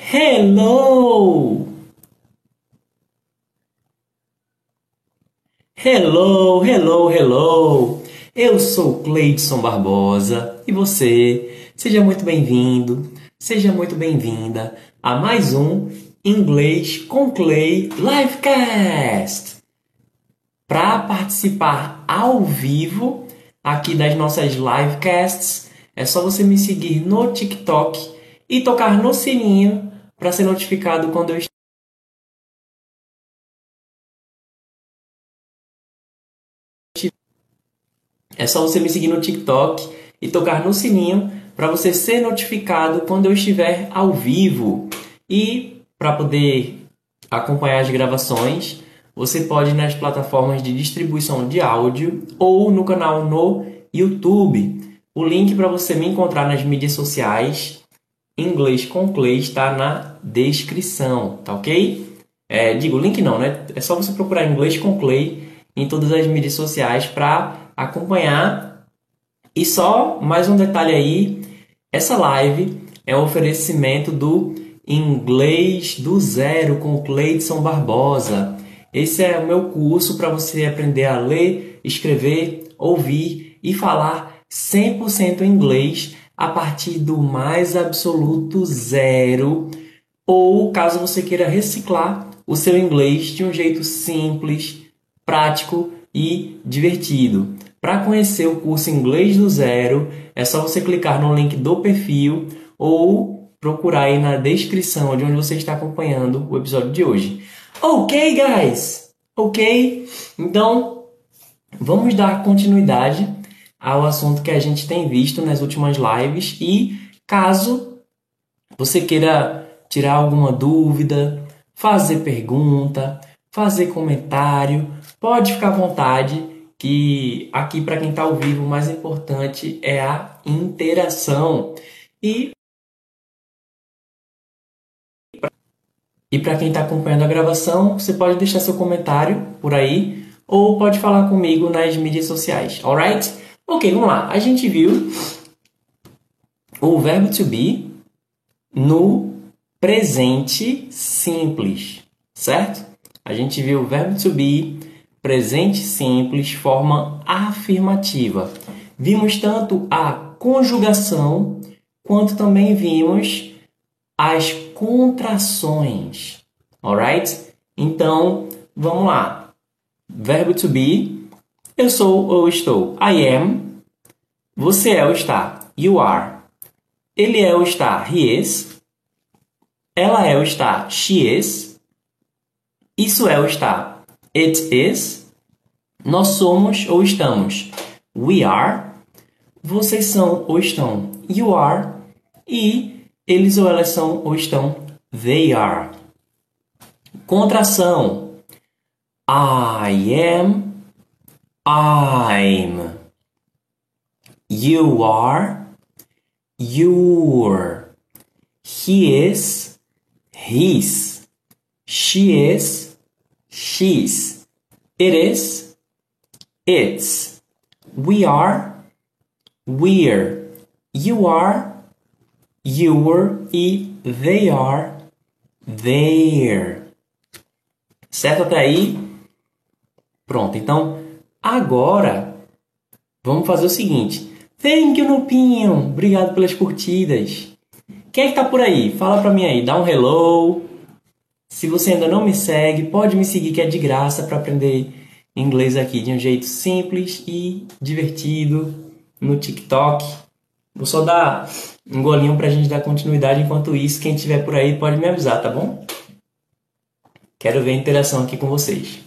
Hello! Hello, hello, hello! Eu sou Cleidson Barbosa e você, seja muito bem-vindo, seja muito bem-vinda a mais um Inglês com Clay Livecast. Para participar ao vivo aqui das nossas livecasts, é só você me seguir no TikTok e tocar no sininho para ser notificado quando eu É só você me seguir no TikTok e tocar no sininho para você ser notificado quando eu estiver ao vivo. E para poder acompanhar as gravações, você pode ir nas plataformas de distribuição de áudio ou no canal no YouTube. O link para você me encontrar nas mídias sociais, inglês com Clay, está na descrição, tá ok? É, digo, link não, né? É só você procurar inglês com Clay em todas as mídias sociais para acompanhar. E só mais um detalhe aí, essa live é um oferecimento do Inglês do Zero com Cleidson Barbosa. Esse é o meu curso para você aprender a ler, escrever, ouvir e falar 100% inglês a partir do mais absoluto zero. Ou caso você queira reciclar o seu inglês de um jeito simples, prático e divertido. Para conhecer o curso Inglês do Zero, é só você clicar no link do perfil ou procurar aí na descrição de onde você está acompanhando o episódio de hoje. Ok, guys? Ok? Então, vamos dar continuidade ao assunto que a gente tem visto nas últimas lives e caso você queira tirar alguma dúvida, fazer pergunta, fazer comentário, pode ficar à vontade que aqui para quem está ao vivo o mais importante é a interação e E para quem está acompanhando a gravação, você pode deixar seu comentário por aí ou pode falar comigo nas mídias sociais, alright? Ok, vamos lá. A gente viu o verbo to be no presente simples, certo? A gente viu o verbo to be presente simples, forma afirmativa. Vimos tanto a conjugação quanto também vimos as contrações. Alright? Então, vamos lá. Verbo to be. Eu sou ou estou. I am. Você é ou está. You are. Ele é ou está. He is. Ela é ou está. She is. Isso é ou está. It is. Nós somos ou estamos. We are. Vocês são ou estão. You are. E eles ou elas são ou estão they are. Contração I am, I'm. You are, you're. He is, his. She is, she's. It is, it's. We are, we're. You are, you were e they are there. Certo até aí? Pronto, então agora vamos fazer o seguinte. Thank you, Nupinho. Obrigado pelas curtidas. Quem é que tá por aí? Fala pra mim aí, dá um hello. Se você ainda não me segue, pode me seguir que é de graça para aprender inglês aqui de um jeito simples e divertido no TikTok. Vou só dar um golinho pra gente dar continuidade. Enquanto isso, quem tiver por aí pode me avisar, tá bom? Quero ver a interação aqui com vocês.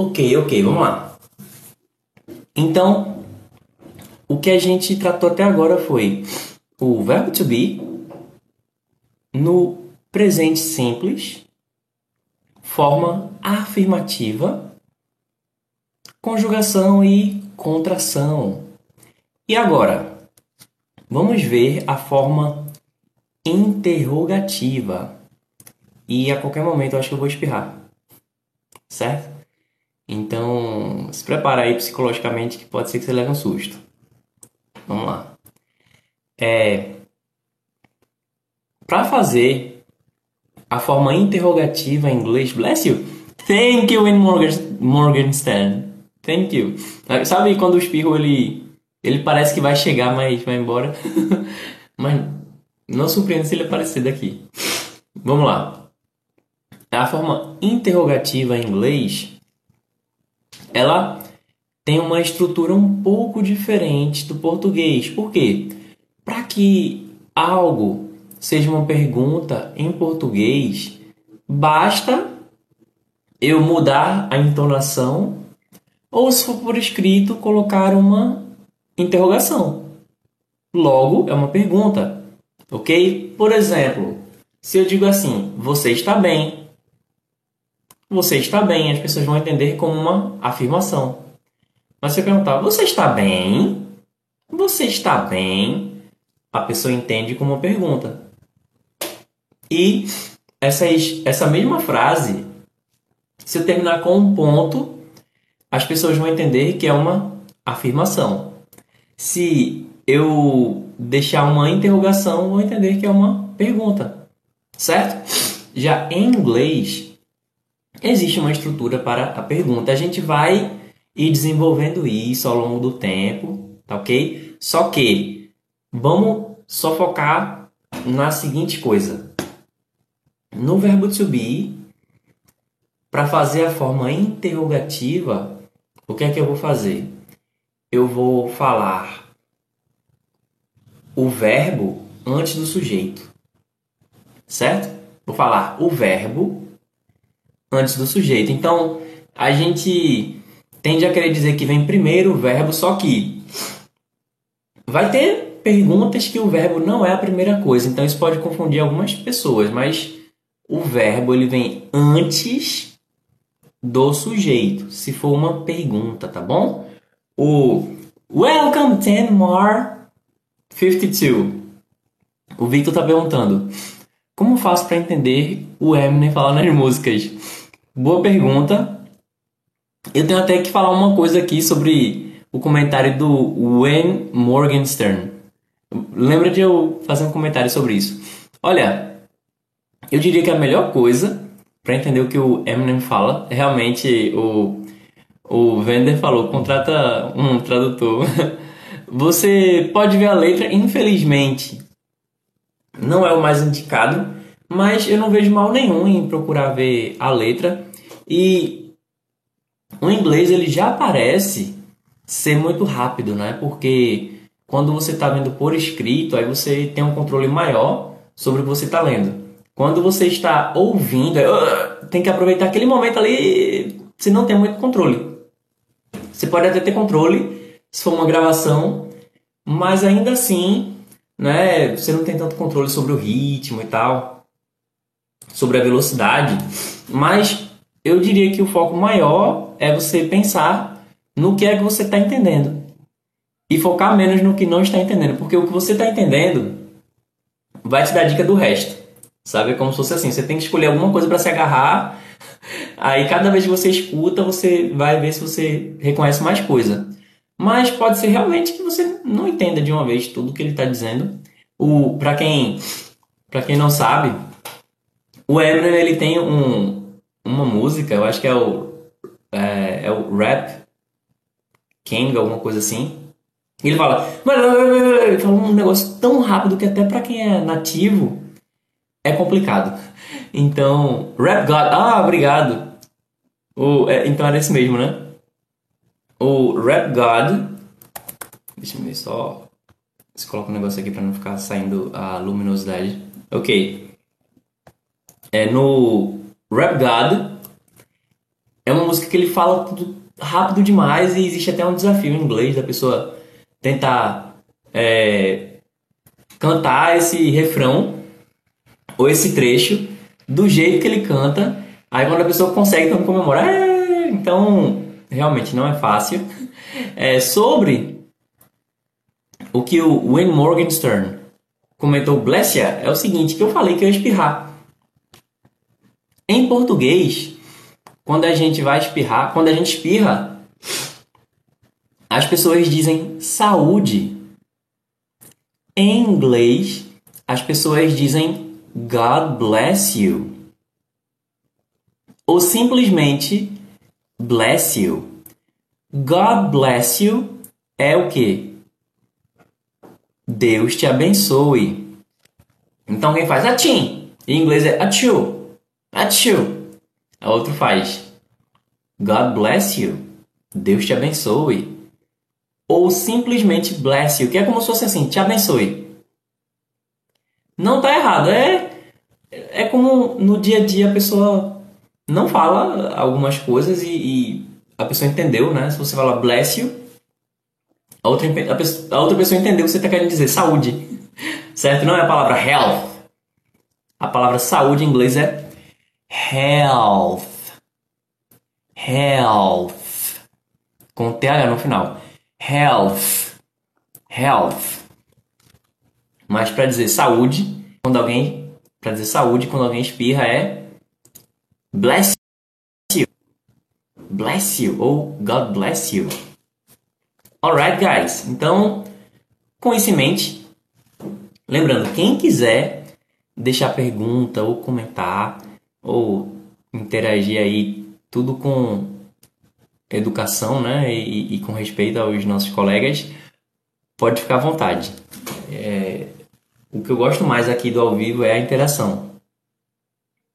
Ok, ok, vamos lá. Então, o que a gente tratou até agora foi o verbo to be no presente simples, forma afirmativa conjugação e contração. E agora, vamos ver a forma interrogativa. E a qualquer momento eu acho que eu vou espirrar. Certo? Então, se prepara aí psicologicamente que pode ser que você leve um susto. Vamos lá. É, para fazer a forma interrogativa em inglês, bless you. Thank you in Morgan, Morgenstern. Thank you. Sabe quando o espirro ele ele parece que vai chegar, mas vai embora. mas não surpreende se ele aparecer daqui. Vamos lá. A forma interrogativa em inglês ela tem uma estrutura um pouco diferente do português. Por quê? Para que algo seja uma pergunta em português, basta eu mudar a entonação ou, se for por escrito, colocar uma interrogação. Logo, é uma pergunta, ok? Por exemplo, se eu digo assim, você está bem, você está bem, as pessoas vão entender como uma afirmação. Mas se eu perguntar, você está bem? Você está bem? A pessoa entende como uma pergunta. E essa mesma frase, se eu terminar com um ponto, as pessoas vão entender que é uma afirmação. Se eu deixar uma interrogação, vão entender que é uma pergunta. Certo? Já em inglês, existe uma estrutura para a pergunta. A gente vai ir desenvolvendo isso ao longo do tempo, tá ok? Só que vamos só focar na seguinte coisa. No verbo to be, para fazer a forma interrogativa, o que é que eu vou fazer? Eu vou falar o verbo antes do sujeito. Certo? Vou falar o verbo antes do sujeito. Então, a gente tende a querer dizer que vem primeiro o verbo, só que vai ter perguntas que o verbo não é a primeira coisa. Então, isso pode confundir algumas pessoas, mas o verbo ele vem antes do sujeito, se for uma pergunta, tá bom? O Welcome 10 more 52. O Victor tá perguntando: Como faço para entender o Eminem falando nas músicas? Boa pergunta. Eu tenho até que falar uma coisa aqui sobre o comentário do Wayne Morgenstern. Lembra de eu fazer um comentário sobre isso? Olha, eu diria que a melhor coisa para entender o que o Eminem fala realmente o o Vender falou, contrata um tradutor. Você pode ver a letra, infelizmente, não é o mais indicado, mas eu não vejo mal nenhum em procurar ver a letra. E o inglês ele já parece ser muito rápido, né? Porque quando você está vendo por escrito, aí você tem um controle maior sobre o que você está lendo. Quando você está ouvindo, uh, tem que aproveitar aquele momento ali, você não tem muito controle. Você pode até ter controle se for uma gravação, mas ainda assim, né, você não tem tanto controle sobre o ritmo e tal sobre a velocidade, mas eu diria que o foco maior é você pensar no que é que você está entendendo e focar menos no que não está entendendo, porque o que você está entendendo vai te dar dica do resto. Sabe? É como se fosse assim: você tem que escolher alguma coisa para se agarrar, aí cada vez que você escuta, você vai ver se você reconhece mais coisa. Mas pode ser realmente que você não entenda de uma vez tudo que ele está dizendo. Para quem, quem não sabe, o Eminem, ele tem um, uma música, eu acho que é o, é, é o Rap King, alguma coisa assim. E ele fala, ele fala um negócio tão rápido que até para quem é nativo é complicado. Então, Rap God, ah, obrigado. O, é, então era esse mesmo, né? O Rap God, deixa eu ver só se coloca um negócio aqui para não ficar saindo a luminosidade. Ok é, no Rap God. É uma música que ele fala tudo rápido demais e existe até um desafio em inglês da pessoa tentar é, cantar esse refrão ou esse trecho do jeito que ele canta. Aí quando a pessoa consegue, então comemora. É, então, realmente não é fácil. É, sobre o que o Wayne Morgenstern comentou, Blessia, é o seguinte, que eu falei que eu ia espirrar. Em português, quando a gente vai espirrar, quando a gente espirra, as pessoas dizem saúde. Em inglês, as pessoas dizem God bless you. Ou simplesmente bless you. God bless you é o que? Deus te abençoe. Então quem faz atim? Em inglês é achu. Achu. A outro faz God bless you. Deus te abençoe. Ou simplesmente bless you, que é como se fosse assim, te abençoe. Não tá errado, é é como no dia a dia a pessoa não fala algumas coisas e, e a pessoa entendeu, né? Se você fala bless you, a outra, a, pessoa, a outra pessoa entendeu o que você está querendo dizer, saúde. Certo? Não é a palavra health. A palavra saúde em inglês é health. Health. Com TH no final. Health. Health. Mas para dizer saúde, quando alguém. Para dizer saúde, quando alguém espirra é. Bless you. Bless you. Ou God bless you. Alright, guys. Então, com isso em mente, lembrando, quem quiser deixar pergunta ou comentar ou interagir aí, tudo com educação, né, e, e com respeito aos nossos colegas, pode ficar à vontade. É, o que eu gosto mais aqui do ao vivo é a interação.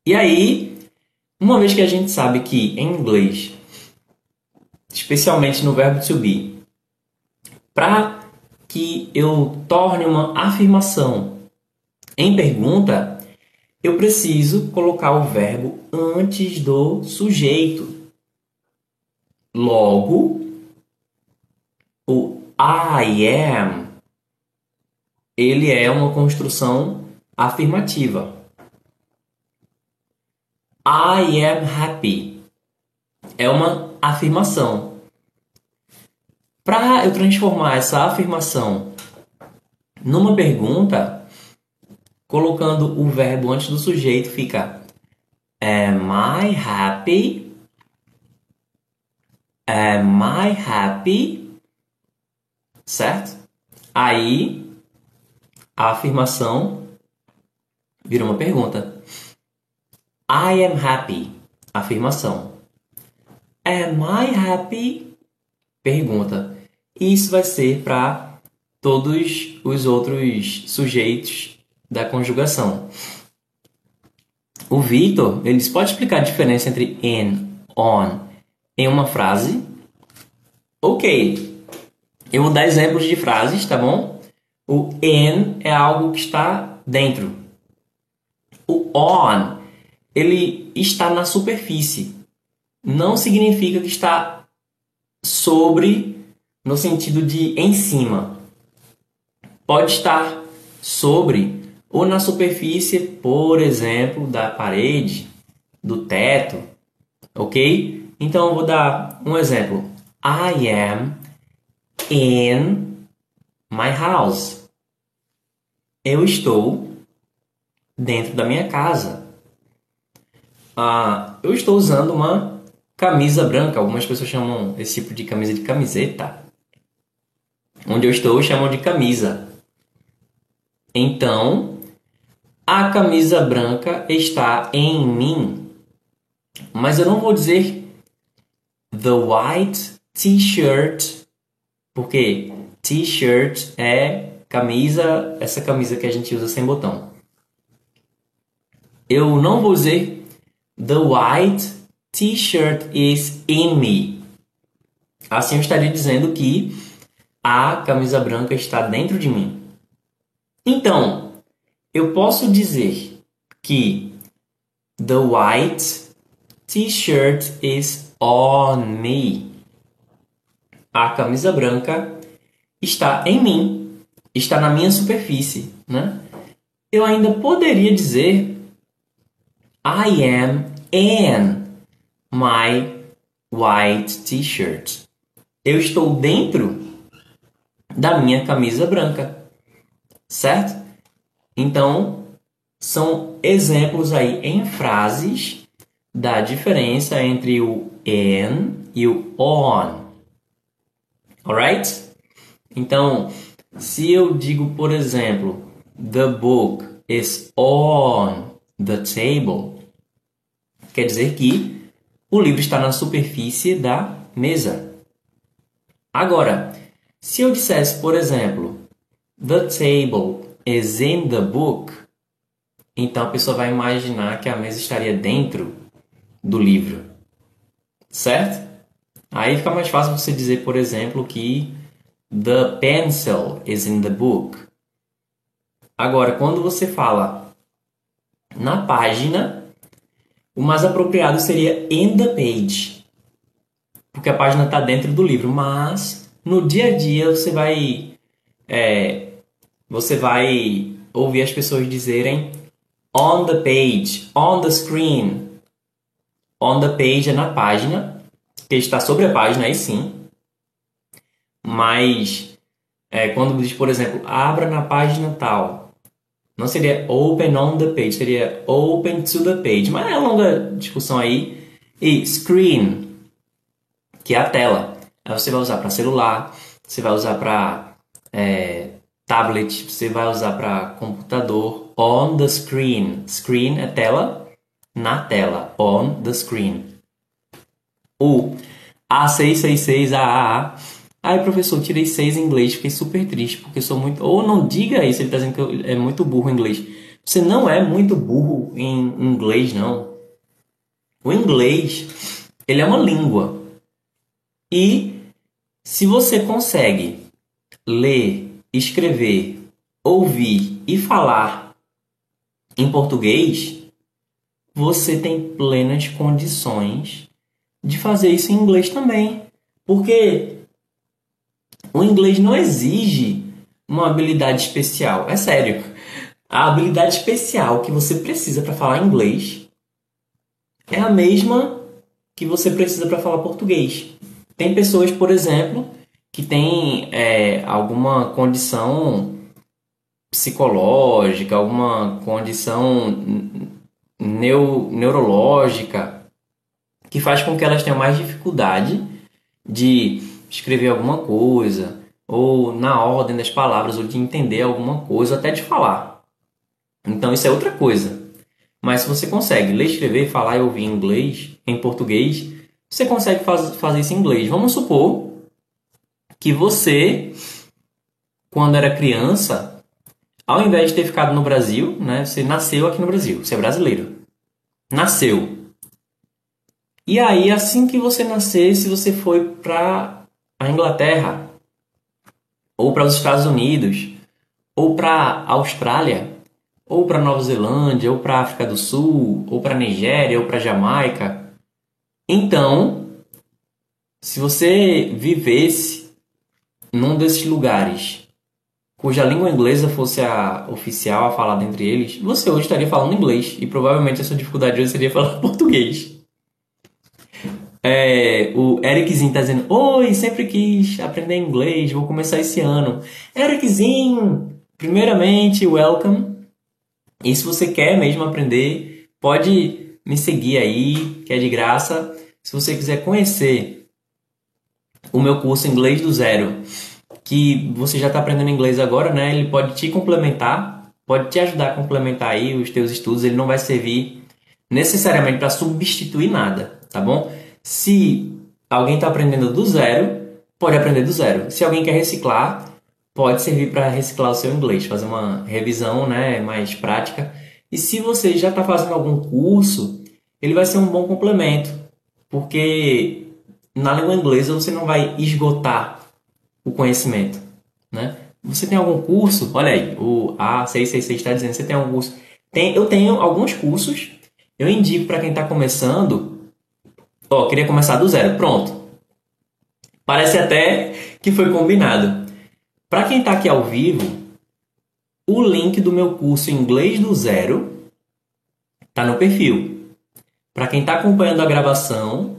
E aí, uma vez que a gente sabe que em inglês, especialmente no verbo to be, para que eu torne uma afirmação em pergunta, eu preciso colocar o verbo antes do sujeito. Logo, o I am ele é uma construção afirmativa. I am happy é uma afirmação. Para eu transformar essa afirmação numa pergunta, colocando o verbo antes do sujeito, fica Am I happy? Am I happy? Certo? Aí a afirmação vira uma pergunta. I am happy. Afirmação. Am I happy? Pergunta. Isso vai ser para todos os outros sujeitos da conjugação. O Victor, ele pode explicar a diferença entre in, on em uma frase? Ok. Eu vou dar exemplos de frases, tá bom? O in é algo que está dentro. O on, ele está na superfície. Não significa que está sobre no sentido de em cima. Pode estar sobre ou na superfície, por exemplo, da parede, do teto, ok? Então eu vou dar um exemplo. I am in my house. Eu estou dentro da minha casa. Ah, eu estou usando uma camisa branca. Algumas pessoas chamam esse tipo de camisa de camiseta. Onde eu estou chamam de camisa. Então, a camisa branca está em mim. Mas eu não vou dizer the white t-shirt, porque t-shirt é camisa, essa camisa que a gente usa sem botão. Eu não vou dizer the white t-shirt is in me. Assim eu estaria dizendo que a camisa branca está dentro de mim. Então, eu posso dizer que the white t-shirt is on me. A camisa branca está em mim, está na minha superfície, né? Eu ainda poderia dizer I am in my white t-shirt. Eu estou dentro da minha camisa branca. Certo? Então, são exemplos aí em frases da diferença entre o an e o on. Alright? Então, se eu digo, por exemplo, the book is on the table, quer dizer que o livro está na superfície da mesa. Agora, se eu dissesse, por exemplo, the table is in the book, então a pessoa vai imaginar que a mesa estaria dentro do livro. Certo? Aí fica mais fácil você dizer, por exemplo, que the pencil is in the book. Agora, quando você fala na página, o mais apropriado seria in the page. Porque a página está dentro do livro, mas no dia a dia você vai é, você vai ouvir as pessoas dizerem on the page, on the screen. On the page é na página, que está sobre a página, aí sim. Mas é, quando diz, por exemplo, abra na página tal, não seria open on the page, seria open to the page. Mas é uma longa discussão aí. E screen, que é a tela. Aí você vai usar para celular, você vai usar para é, tablet, você vai usar para computador. On the screen. Screen é tela, na tela. On the screen. O A666AAA. Ai, professor, tirei 6 em inglês, fiquei super triste, porque sou muito. Ou não diga isso, ele está dizendo que é muito burro em inglês. Você não é muito burro em inglês, não. O inglês, ele é uma língua. E se você consegue ler, escrever, ouvir e falar em português, você tem plenas condições de fazer isso em inglês também. Porque o inglês não exige uma habilidade especial. É sério. A habilidade especial que você precisa para falar inglês é a mesma que você precisa para falar português. Tem pessoas, por exemplo, que têm é, alguma condição psicológica, alguma condição neu, neurológica que faz com que elas tenham mais dificuldade de escrever alguma coisa, ou na ordem das palavras, ou de entender alguma coisa, até de falar. Então isso é outra coisa. Mas se você consegue ler, escrever, falar e ouvir em inglês, em português, você consegue faz, fazer isso em inglês. Vamos supor que você, quando era criança, ao invés de ter ficado no Brasil, né, você nasceu aqui no Brasil, você é brasileiro. Nasceu. E aí, assim que você nascesse, você foi para a Inglaterra, ou para os Estados Unidos, ou para a Austrália, ou para Nova Zelândia, ou para a África do Sul, ou para Nigéria, ou para Jamaica, então, se você vivesse num desses lugares cuja língua inglesa fosse a oficial, a falada entre eles, você hoje estaria falando inglês e provavelmente a sua dificuldade hoje seria falar português. É, o Ericzinho está dizendo: Oi, sempre quis aprender inglês, vou começar esse ano. Ericzinho, primeiramente, welcome. E se você quer mesmo aprender, pode me seguir aí, que é de graça. Se você quiser conhecer o meu curso Inglês do Zero, que você já está aprendendo inglês agora, né? Ele pode te complementar, pode te ajudar a complementar aí os teus estudos. Ele não vai servir necessariamente para substituir nada, tá bom? Se alguém está aprendendo do zero, pode aprender do zero. Se alguém quer reciclar, pode servir para reciclar o seu inglês, fazer uma revisão, né, mais prática e se você já está fazendo algum curso, ele vai ser um bom complemento, porque na língua inglesa você não vai esgotar o conhecimento, né? Você tem algum curso? Olha aí, o A666 está dizendo, você tem algum curso? Tem, eu tenho alguns cursos, eu indico para quem está começando, ó, queria começar do zero, pronto. Parece até que foi combinado. Para quem está aqui ao vivo, o link do meu curso Inglês do Zero está no perfil. Para quem está acompanhando a gravação,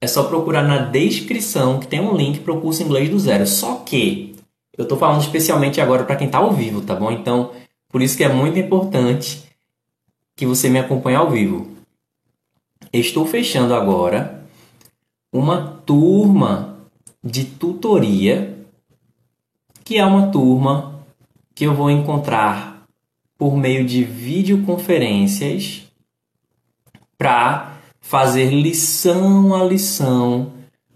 é só procurar na descrição que tem um link para o curso Inglês do Zero. Só que eu estou falando especialmente agora para quem está ao vivo, tá bom? Então, por isso que é muito importante que você me acompanhe ao vivo. estou fechando agora uma turma de tutoria, que é uma turma que eu vou encontrar por meio de videoconferências para fazer lição a lição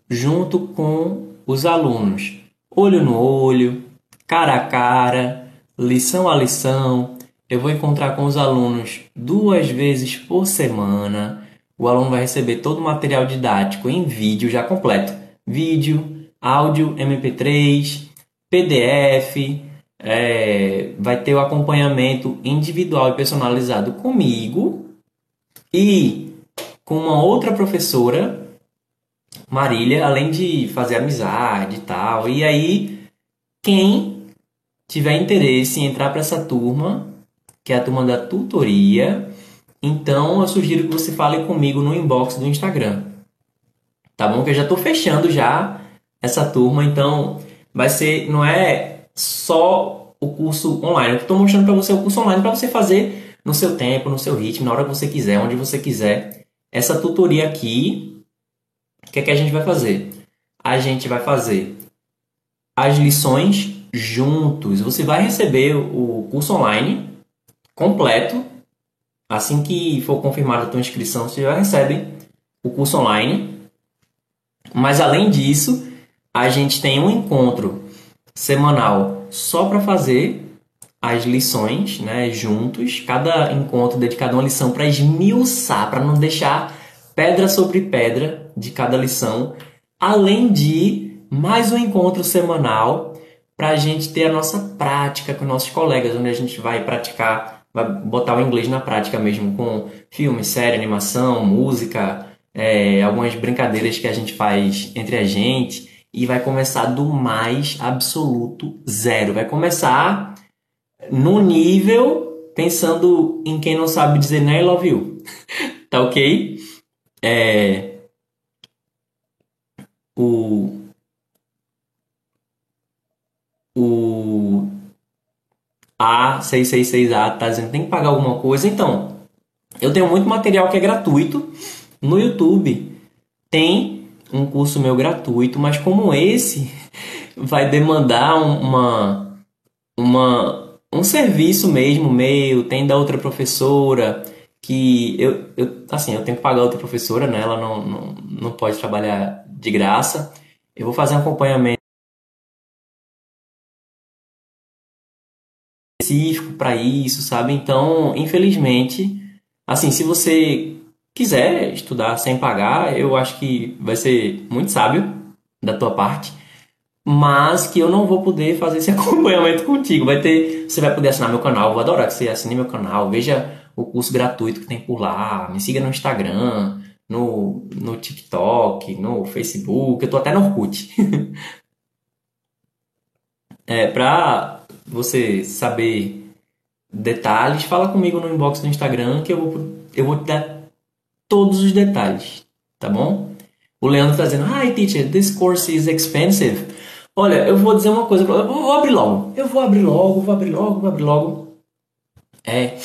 junto com os alunos, olho no olho, cara a cara, lição a lição. Eu vou encontrar com os alunos duas vezes por semana. O aluno vai receber todo o material didático em vídeo já completo: vídeo, áudio, MP3, PDF. É, vai ter o acompanhamento individual e personalizado comigo e com uma outra professora, Marília, além de fazer amizade e tal. E aí, quem tiver interesse em entrar para essa turma, que é a turma da tutoria, então eu sugiro que você fale comigo no inbox do Instagram. Tá bom? Que eu já estou fechando já essa turma, então vai ser, não é só o curso online. Eu estou mostrando para você o curso online para você fazer no seu tempo, no seu ritmo, na hora que você quiser, onde você quiser. Essa tutoria aqui, o que é que a gente vai fazer? A gente vai fazer as lições juntos. Você vai receber o curso online completo. Assim que for confirmada a tua inscrição, você já recebe o curso online. Mas além disso, a gente tem um encontro semanal só para fazer as lições, né, juntos, cada encontro dedicado a uma lição para esmiuçar, para não deixar pedra sobre pedra de cada lição, além de mais um encontro semanal para a gente ter a nossa prática com nossos colegas, onde a gente vai praticar, vai botar o inglês na prática mesmo, com filme, série, animação, música, é, algumas brincadeiras que a gente faz entre a gente. E vai começar do mais absoluto zero. Vai começar no nível pensando em quem não sabe dizer nem I love you. tá ok? É, o, o A666A tá dizendo tem que pagar alguma coisa. Então, eu tenho muito material que é gratuito no YouTube. Tem um curso meu gratuito, mas como esse vai demandar uma, uma um serviço mesmo meu, tem da outra professora, que eu, eu assim, eu tenho que pagar outra professora, né? Ela não, não, não pode trabalhar de graça. Eu vou fazer um acompanhamento específico para isso, sabe? Então, infelizmente, assim, se você quiser estudar sem pagar, eu acho que vai ser muito sábio da tua parte mas que eu não vou poder fazer esse acompanhamento contigo. Vai ter, você vai poder assinar meu canal, eu vou adorar que você assine meu canal, veja o curso gratuito que tem por lá, me siga no Instagram, no, no TikTok, no Facebook, eu tô até no Orkut. é, pra você saber detalhes, fala comigo no inbox do Instagram que eu vou, eu vou te dar todos os detalhes, tá bom? O Leandro tá dizendo, Hi teacher, this course is expensive. Olha, eu vou dizer uma coisa, eu vou abrir logo. Eu vou abrir logo, vou abrir logo, vou abrir logo. É.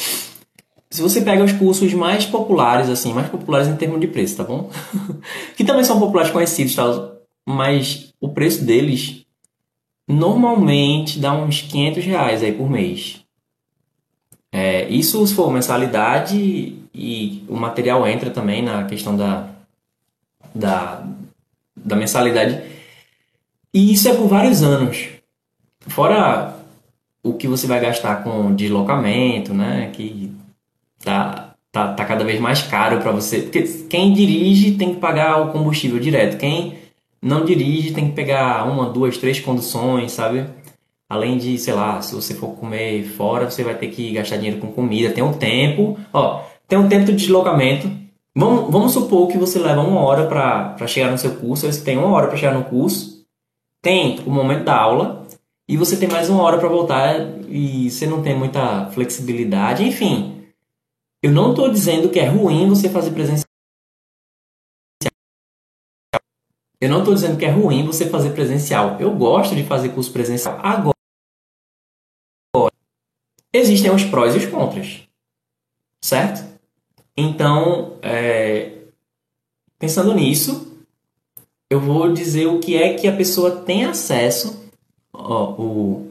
Se você pega os cursos mais populares, assim, mais populares em termos de preço, tá bom? que também são populares conhecidos, tá? Mas o preço deles normalmente dá uns 500 reais aí por mês. É, isso se for mensalidade e o material entra também na questão da, da, da mensalidade e isso é por vários anos. Fora o que você vai gastar com deslocamento, né? Que tá, tá, tá cada vez mais caro para você. Porque quem dirige tem que pagar o combustível direto. Quem não dirige tem que pegar uma, duas, três conduções, sabe? Além de, sei lá, se você for comer fora, você vai ter que gastar dinheiro com comida. Tem um tempo, ó, tem um tempo de deslocamento. Vamos, vamos supor que você leva uma hora para chegar no seu curso, você tem uma hora para chegar no curso tem o momento da aula e você tem mais uma hora para voltar e você não tem muita flexibilidade. Enfim, eu não estou dizendo que é ruim você fazer presencial. Eu não estou dizendo que é ruim você fazer presencial. Eu gosto de fazer curso presencial. Agora, existem os prós e os contras, certo? Então, é, pensando nisso, eu vou dizer o que é que a pessoa tem acesso. Ó, o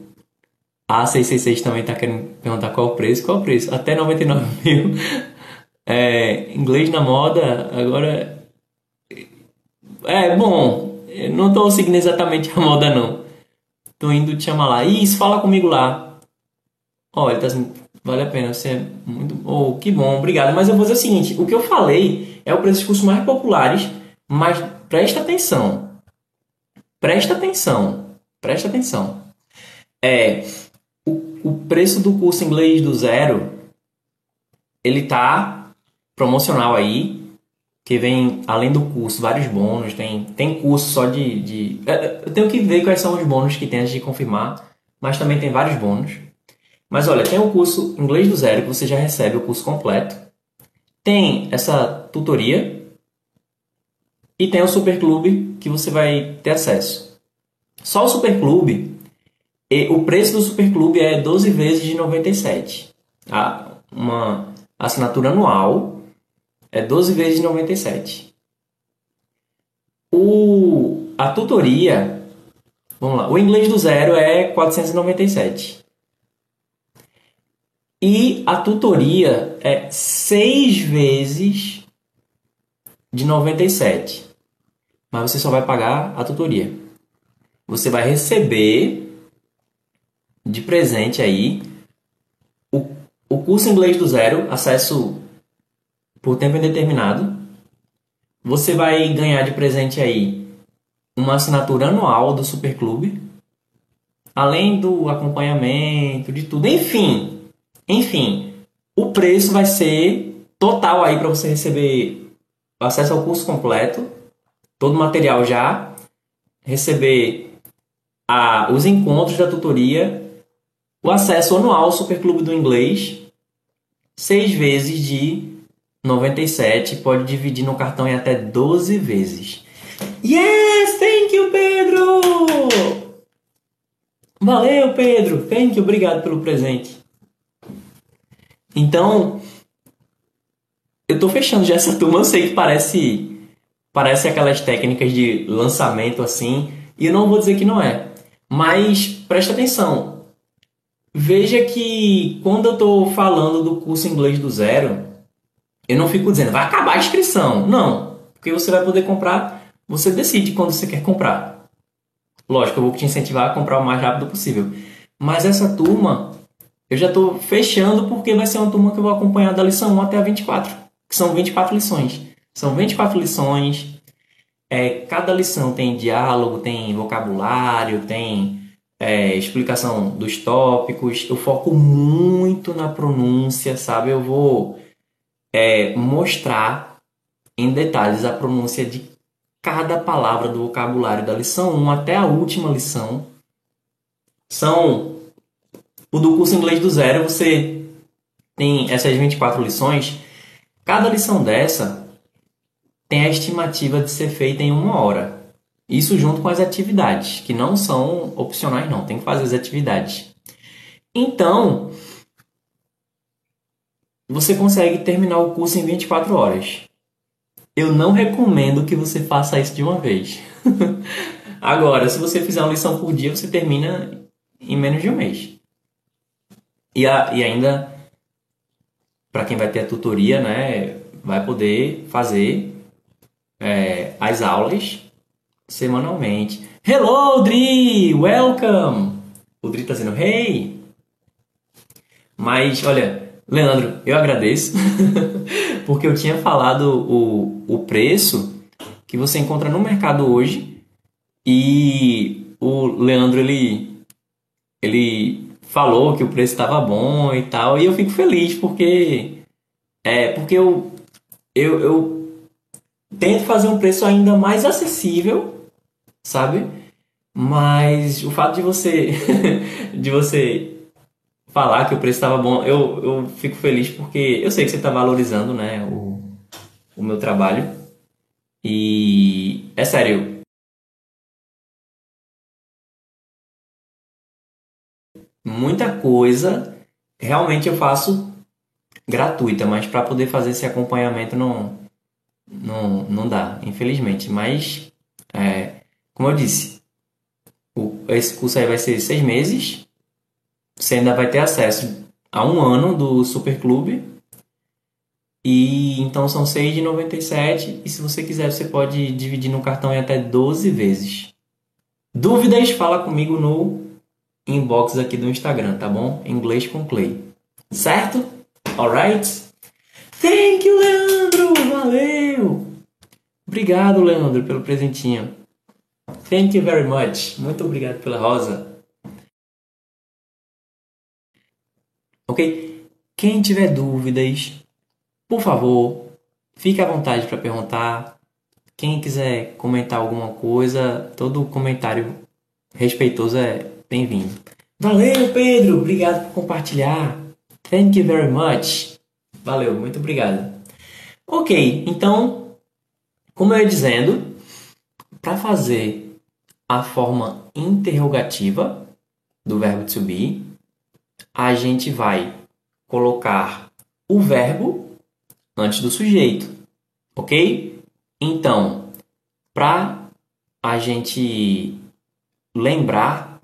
A666 também está querendo perguntar qual o preço. Qual o preço? Até 99 mil. É, inglês na moda, agora. É, bom, não estou seguindo exatamente a moda, não. Tô indo te chamar lá. Isso, fala comigo lá. Olha, tá assim, vale a pena, você é muito. Oh, que bom, obrigado. Mas eu vou dizer o seguinte: o que eu falei é o preço dos cursos mais populares, mas presta atenção. Presta atenção. Presta atenção. É. O, o preço do curso inglês do zero ele tá promocional aí que vem, além do curso, vários bônus. Tem, tem curso só de, de. É, é, eu tenho que ver quais são os bônus que tem antes de confirmar, mas também tem vários bônus. Mas olha, tem o curso Inglês do Zero, que você já recebe o curso completo. Tem essa tutoria. E tem o Super Clube, que você vai ter acesso. Só o Super Clube, o preço do Super Clube é 12 vezes de 97. Ah, uma assinatura anual é 12 vezes 97. O, a tutoria, vamos lá, o inglês do zero é 497. E a tutoria é 6 vezes de 97. Mas você só vai pagar a tutoria. Você vai receber de presente aí o, o curso inglês do zero, acesso por tempo indeterminado. Você vai ganhar de presente aí uma assinatura anual do Superclube, além do acompanhamento, de tudo. Enfim, enfim, o preço vai ser total aí para você receber acesso ao curso completo, todo o material já, receber a, os encontros da tutoria, o acesso anual ao Superclube do Inglês, seis vezes de 97 pode dividir no cartão em até 12 vezes. Yes! Thank you, Pedro! Valeu, Pedro! Thank you, obrigado pelo presente. Então, eu tô fechando já essa turma. Eu sei que parece parece aquelas técnicas de lançamento assim, e eu não vou dizer que não é. Mas presta atenção. Veja que quando eu tô falando do curso inglês do zero, eu não fico dizendo, vai acabar a inscrição. Não. Porque você vai poder comprar, você decide quando você quer comprar. Lógico, eu vou te incentivar a comprar o mais rápido possível. Mas essa turma, eu já estou fechando porque vai ser uma turma que eu vou acompanhar da lição 1 até a 24. Que são 24 lições. São 24 lições. É, cada lição tem diálogo, tem vocabulário, tem é, explicação dos tópicos. Eu foco muito na pronúncia, sabe? Eu vou é, mostrar em detalhes a pronúncia de cada palavra do vocabulário da lição 1 até a última lição. São o do curso inglês do zero, você tem essas 24 lições. Cada lição dessa tem a estimativa de ser feita em uma hora. Isso junto com as atividades, que não são opcionais, não, tem que fazer as atividades. Então, você consegue terminar o curso em 24 horas. Eu não recomendo que você faça isso de uma vez. Agora, se você fizer uma lição por dia, você termina em menos de um mês. E, a, e ainda, para quem vai ter a tutoria, né, vai poder fazer é, as aulas semanalmente. Hello, Dri! Welcome! O Dri tá dizendo, hey! Mas, olha, Leandro, eu agradeço, porque eu tinha falado o, o preço que você encontra no mercado hoje e o Leandro ele, ele falou que o preço estava bom e tal, e eu fico feliz porque é porque eu, eu, eu tento fazer um preço ainda mais acessível, sabe? Mas o fato de você de você falar que o preço estava bom, eu, eu fico feliz porque eu sei que você está valorizando né, o, o meu trabalho. E é sério. Muita coisa realmente eu faço gratuita, mas para poder fazer esse acompanhamento não, não, não dá, infelizmente. Mas, é, como eu disse, o, esse curso aí vai ser seis meses. Você ainda vai ter acesso a um ano do Super Clube. E então são 6,97 e se você quiser você pode dividir no cartão em até 12 vezes. Dúvidas? Fala comigo no inbox aqui do Instagram, tá bom? Inglês com Clay. Certo? Alright? Thank you, Leandro! Valeu! Obrigado, Leandro, pelo presentinho. Thank you very much. Muito obrigado pela rosa. Ok? Quem tiver dúvidas, por favor, fique à vontade para perguntar. Quem quiser comentar alguma coisa, todo comentário respeitoso é bem-vindo. Valeu, Pedro! Obrigado por compartilhar. Thank you very much. Valeu, muito obrigado. Ok, então, como eu ia dizendo, para fazer a forma interrogativa do verbo to be, a gente vai colocar o verbo antes do sujeito, ok? Então, para a gente lembrar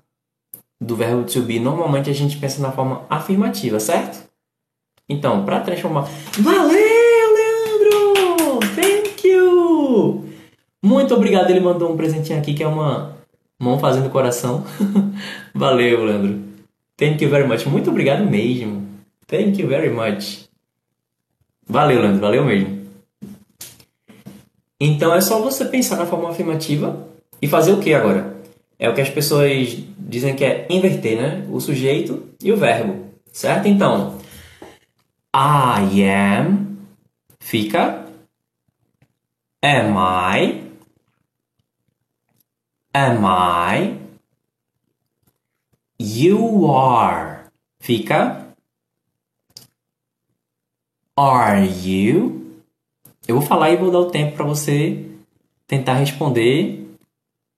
do verbo to be, normalmente a gente pensa na forma afirmativa, certo? Então, para transformar. Valeu, Leandro! Thank you! Muito obrigado, ele mandou um presentinho aqui que é uma mão fazendo coração. Valeu, Leandro. Thank you very much. Muito obrigado mesmo. Thank you very much. Valeu, Leandro. Valeu mesmo. Então é só você pensar na forma afirmativa e fazer o que agora? É o que as pessoas dizem que é inverter, né? O sujeito e o verbo, certo? Então, I am fica am I am I You are. Fica. Are you? Eu vou falar e vou dar o tempo para você tentar responder.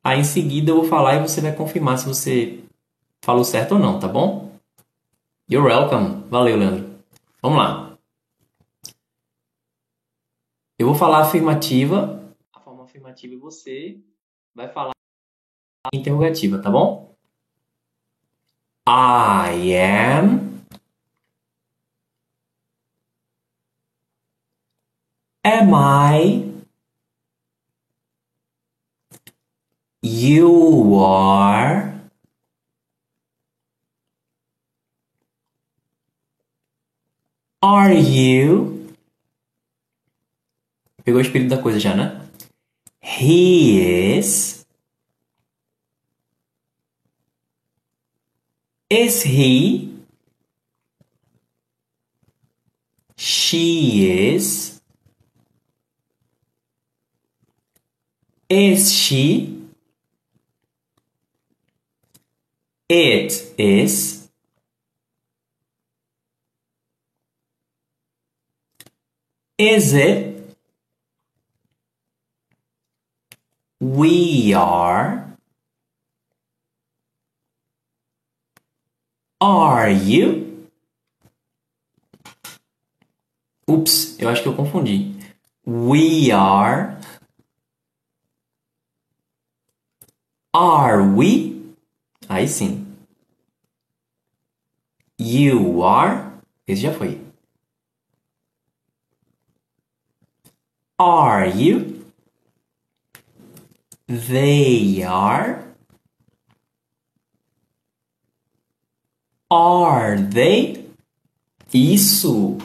Aí em seguida eu vou falar e você vai confirmar se você falou certo ou não, tá bom? You're welcome. Valeu, Leandro. Vamos lá. Eu vou falar afirmativa, a forma afirmativa e você vai falar interrogativa, tá bom? I am. Am I? You are. Are you? Pegou o espírito da coisa já, né? He is. Is he? She is. Is she? It is. Is it? We are. Are you? Ups, eu acho que eu confundi. We are. Are we? Aí sim. You are. Esse já foi. Are you? They are. Are they? Isso!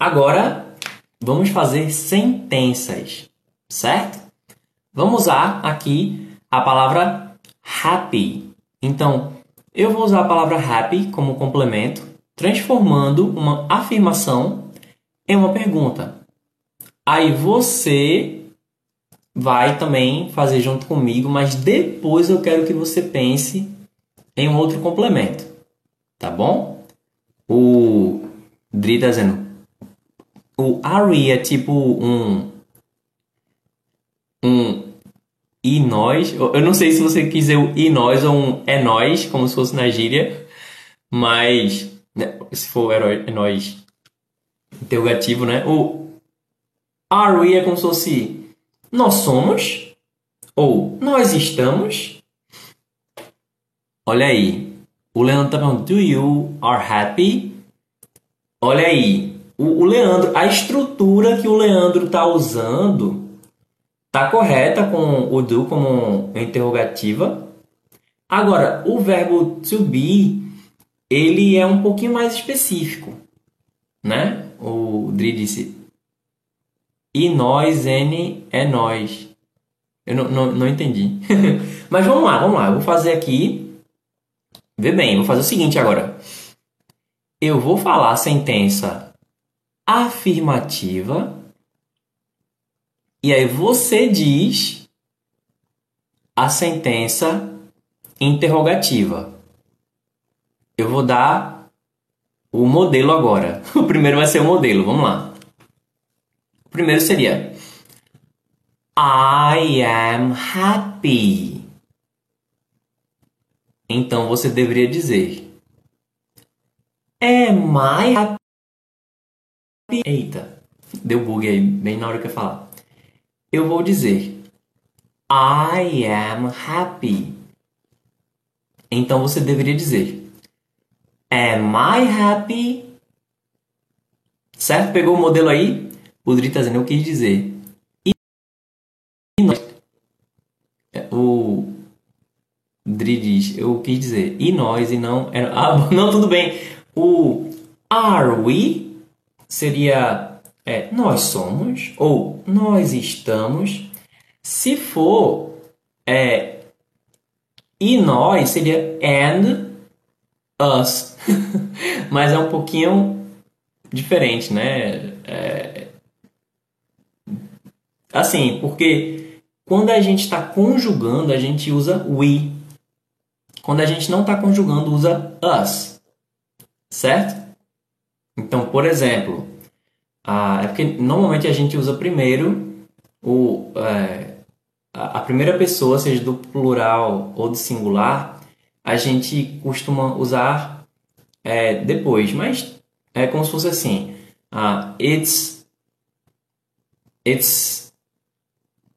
Agora vamos fazer sentenças, certo? Vamos usar aqui a palavra happy. Então, eu vou usar a palavra happy como complemento, transformando uma afirmação em uma pergunta. Aí você vai também fazer junto comigo, mas depois eu quero que você pense em um outro complemento tá bom? O Dri tá dizendo, o Ari é tipo um um e nós, eu não sei se você quis dizer o e nós ou um é nós, como se fosse na gíria, mas né, se for herói, é nós interrogativo, né? O Are we é como se fosse nós somos ou nós estamos. Olha aí. O Leandro tá perguntando, do you are happy? Olha aí. O, o Leandro, a estrutura que o Leandro tá usando tá correta com o do como interrogativa. Agora, o verbo to be, ele é um pouquinho mais específico, né? O Dri disse, e nós, N, é nós. Eu não, não, não entendi. Mas vamos lá, vamos lá. Eu vou fazer aqui. Vê bem, vou fazer o seguinte agora. Eu vou falar a sentença afirmativa. E aí você diz a sentença interrogativa. Eu vou dar o modelo agora. O primeiro vai ser o modelo. Vamos lá. O primeiro seria I am happy. Então você deveria dizer Am I happy? Eita, deu bug aí, bem na hora que eu falar. Eu vou dizer I am happy. Então você deveria dizer Am I happy? Certo? Pegou o modelo aí? O Dri tá dizendo, eu quis dizer. E nós. É, o Dri diz, eu quis dizer, e nós, e não. Ah, não, tudo bem. O are we seria é, nós somos ou nós estamos. Se for é, e nós seria and us. Mas é um pouquinho diferente, né? É, Assim, porque quando a gente está conjugando, a gente usa we. Quando a gente não está conjugando, usa us. Certo? Então, por exemplo, a, é porque normalmente a gente usa primeiro o, é, a, primeira pessoa, seja do plural ou do singular, a gente costuma usar é, depois, mas é como se fosse assim: uh, it's, it's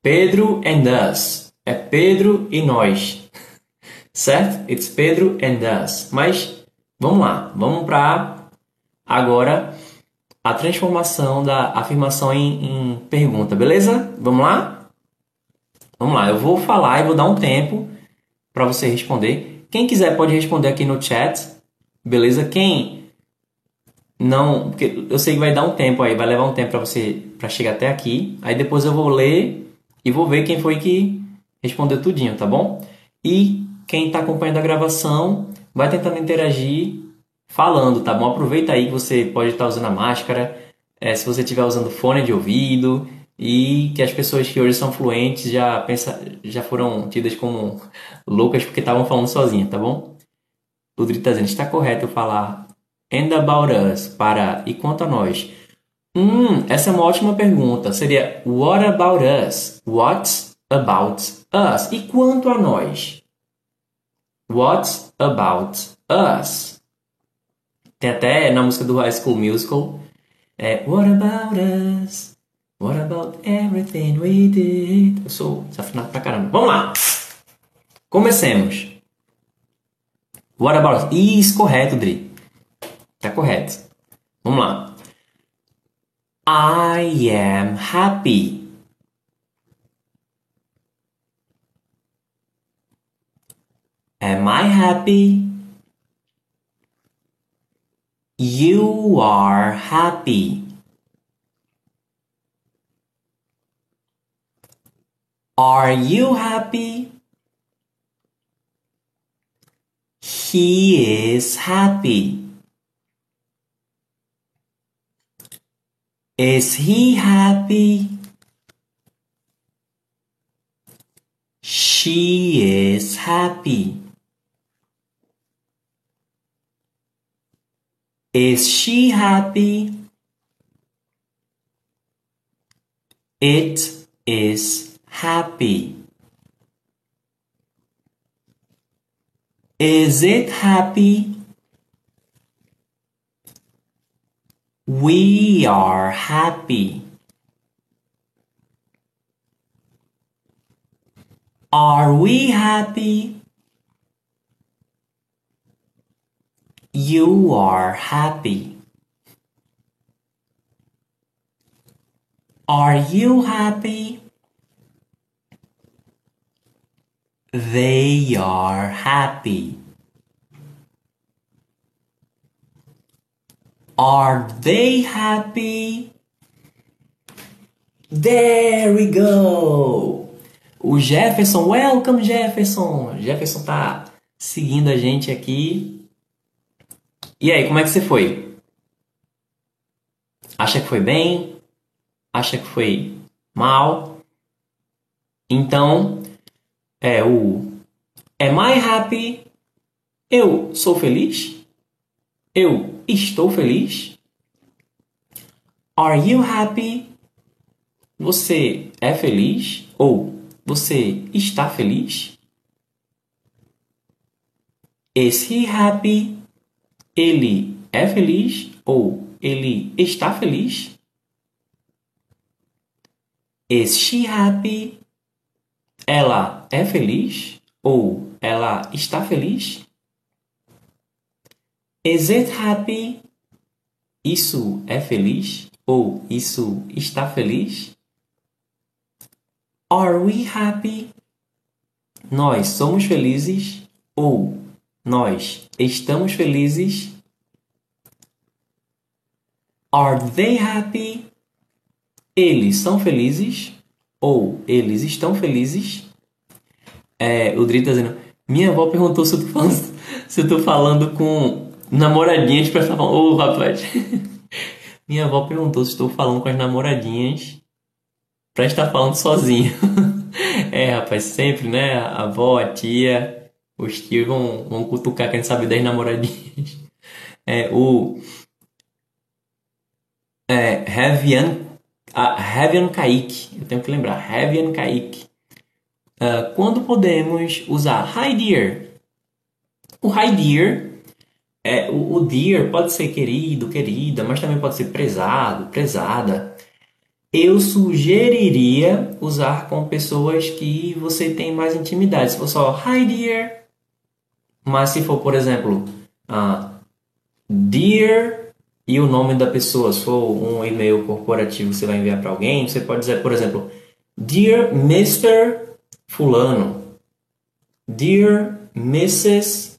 Pedro and us. É Pedro e nós. Certo? It's Pedro and us. Mas vamos lá. Vamos para agora a transformação da afirmação em, em pergunta, beleza? Vamos lá? Vamos lá. Eu vou falar e vou dar um tempo para você responder. Quem quiser pode responder aqui no chat. Beleza? Quem não, porque eu sei que vai dar um tempo aí, vai levar um tempo para você para chegar até aqui. Aí depois eu vou ler e vou ver quem foi que respondeu tudinho, tá bom? E quem está acompanhando a gravação vai tentando interagir falando, tá bom? Aproveita aí que você pode estar tá usando a máscara, é, se você estiver usando fone de ouvido e que as pessoas que hoje são fluentes já, pensa, já foram tidas como loucas porque estavam falando sozinhas, tá bom? O Dri tá dizendo, está correto eu falar and about us para e quanto a nós. Hum, essa é uma ótima pergunta. Seria What about us? What about us? E quanto a nós? What about us? Tem até na música do High School Musical. É, What about us? What about everything we did? Eu sou desafinado pra caramba. Vamos lá! Comecemos. What about us? Isso, correto, Dri. Tá correto. Vamos lá. I am happy. Am I happy? You are happy. Are you happy? He is happy. Is he happy? She is happy. Is she happy? It is happy. Is it happy? We are happy. Are we happy? You are happy. Are you happy? They are happy. Are they happy? There we go! O Jefferson, welcome Jefferson! Jefferson tá seguindo a gente aqui. E aí, como é que você foi? Acha que foi bem? Acha que foi mal? Então, é o Am I happy? Eu sou feliz? Eu estou feliz? Are you happy? Você é feliz? Ou você está feliz? Is he happy? Ele é feliz? Ou ele está feliz? Is she happy? Ela é feliz? Ou ela está feliz? Is it happy? Isso é feliz? Ou isso está feliz? Are we happy? Nós somos felizes? Ou nós estamos felizes? Are they happy? Eles são felizes? Ou eles estão felizes? É, o Dri tá dizendo. Minha avó perguntou se eu falando, se eu tô falando com namoradinhas falando. Ô, oh, rapaz. Minha avó perguntou se estou falando com as namoradinhas pra estar falando sozinho. é, rapaz, sempre, né? A avó, a tia, os tios vão, vão cutucar quem sabe das namoradinhas. É, o. É, Heavian, Heavian Kaique. Eu tenho que lembrar. Heavian Kaique. Uh, quando podemos usar hi dear? O hi dear é, o, o dear pode ser querido, querida, mas também pode ser prezado, prezada. Eu sugeriria usar com pessoas que você tem mais intimidade. Se for só hi dear, mas se for, por exemplo, uh, dear e o nome da pessoa, se for um e-mail corporativo que você vai enviar para alguém, você pode dizer, por exemplo, Dear Mr. Fulano, Dear Mrs.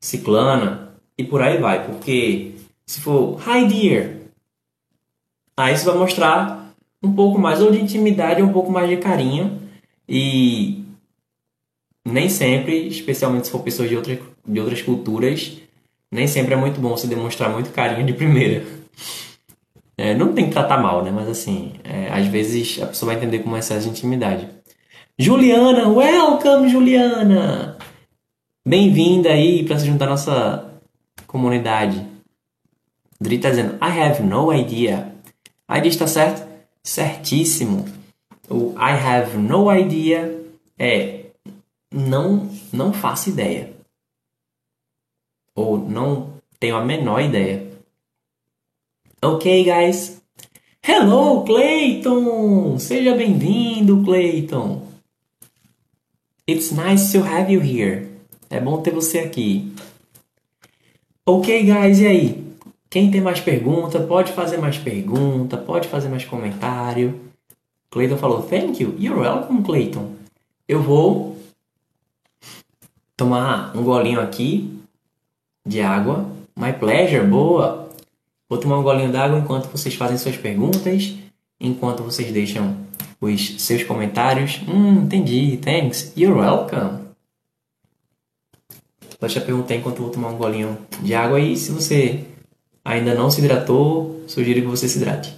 Ciclana, e por aí vai, porque se for Hi Dear, aí você vai mostrar um pouco mais ou de intimidade, um pouco mais de carinho e nem sempre, especialmente se for pessoas de outras, de outras culturas, nem sempre é muito bom você demonstrar muito carinho de primeira. É, não tem que tratar mal, né? Mas assim, é, às vezes a pessoa vai entender como é essa intimidade. Juliana, welcome Juliana! Bem-vinda aí para se juntar à nossa comunidade. Dri está dizendo, I have no idea. A está certo? Certíssimo. O I have no idea é não, não faço ideia. Ou não tenho a menor ideia. Ok, guys. Hello, Clayton! Seja bem-vindo, Clayton. It's nice to have you here. É bom ter você aqui. Ok, guys, e aí? Quem tem mais pergunta, pode fazer mais pergunta, pode fazer mais comentário. Clayton falou, thank you, you're welcome, Clayton. Eu vou tomar um golinho aqui de água. My pleasure, boa. Vou tomar um golinho d'água enquanto vocês fazem suas perguntas, enquanto vocês deixam os seus comentários. Hum, entendi, thanks, you're welcome. Eu já perguntei enquanto eu vou tomar um golinho de água e se você ainda não se hidratou, sugiro que você se hidrate.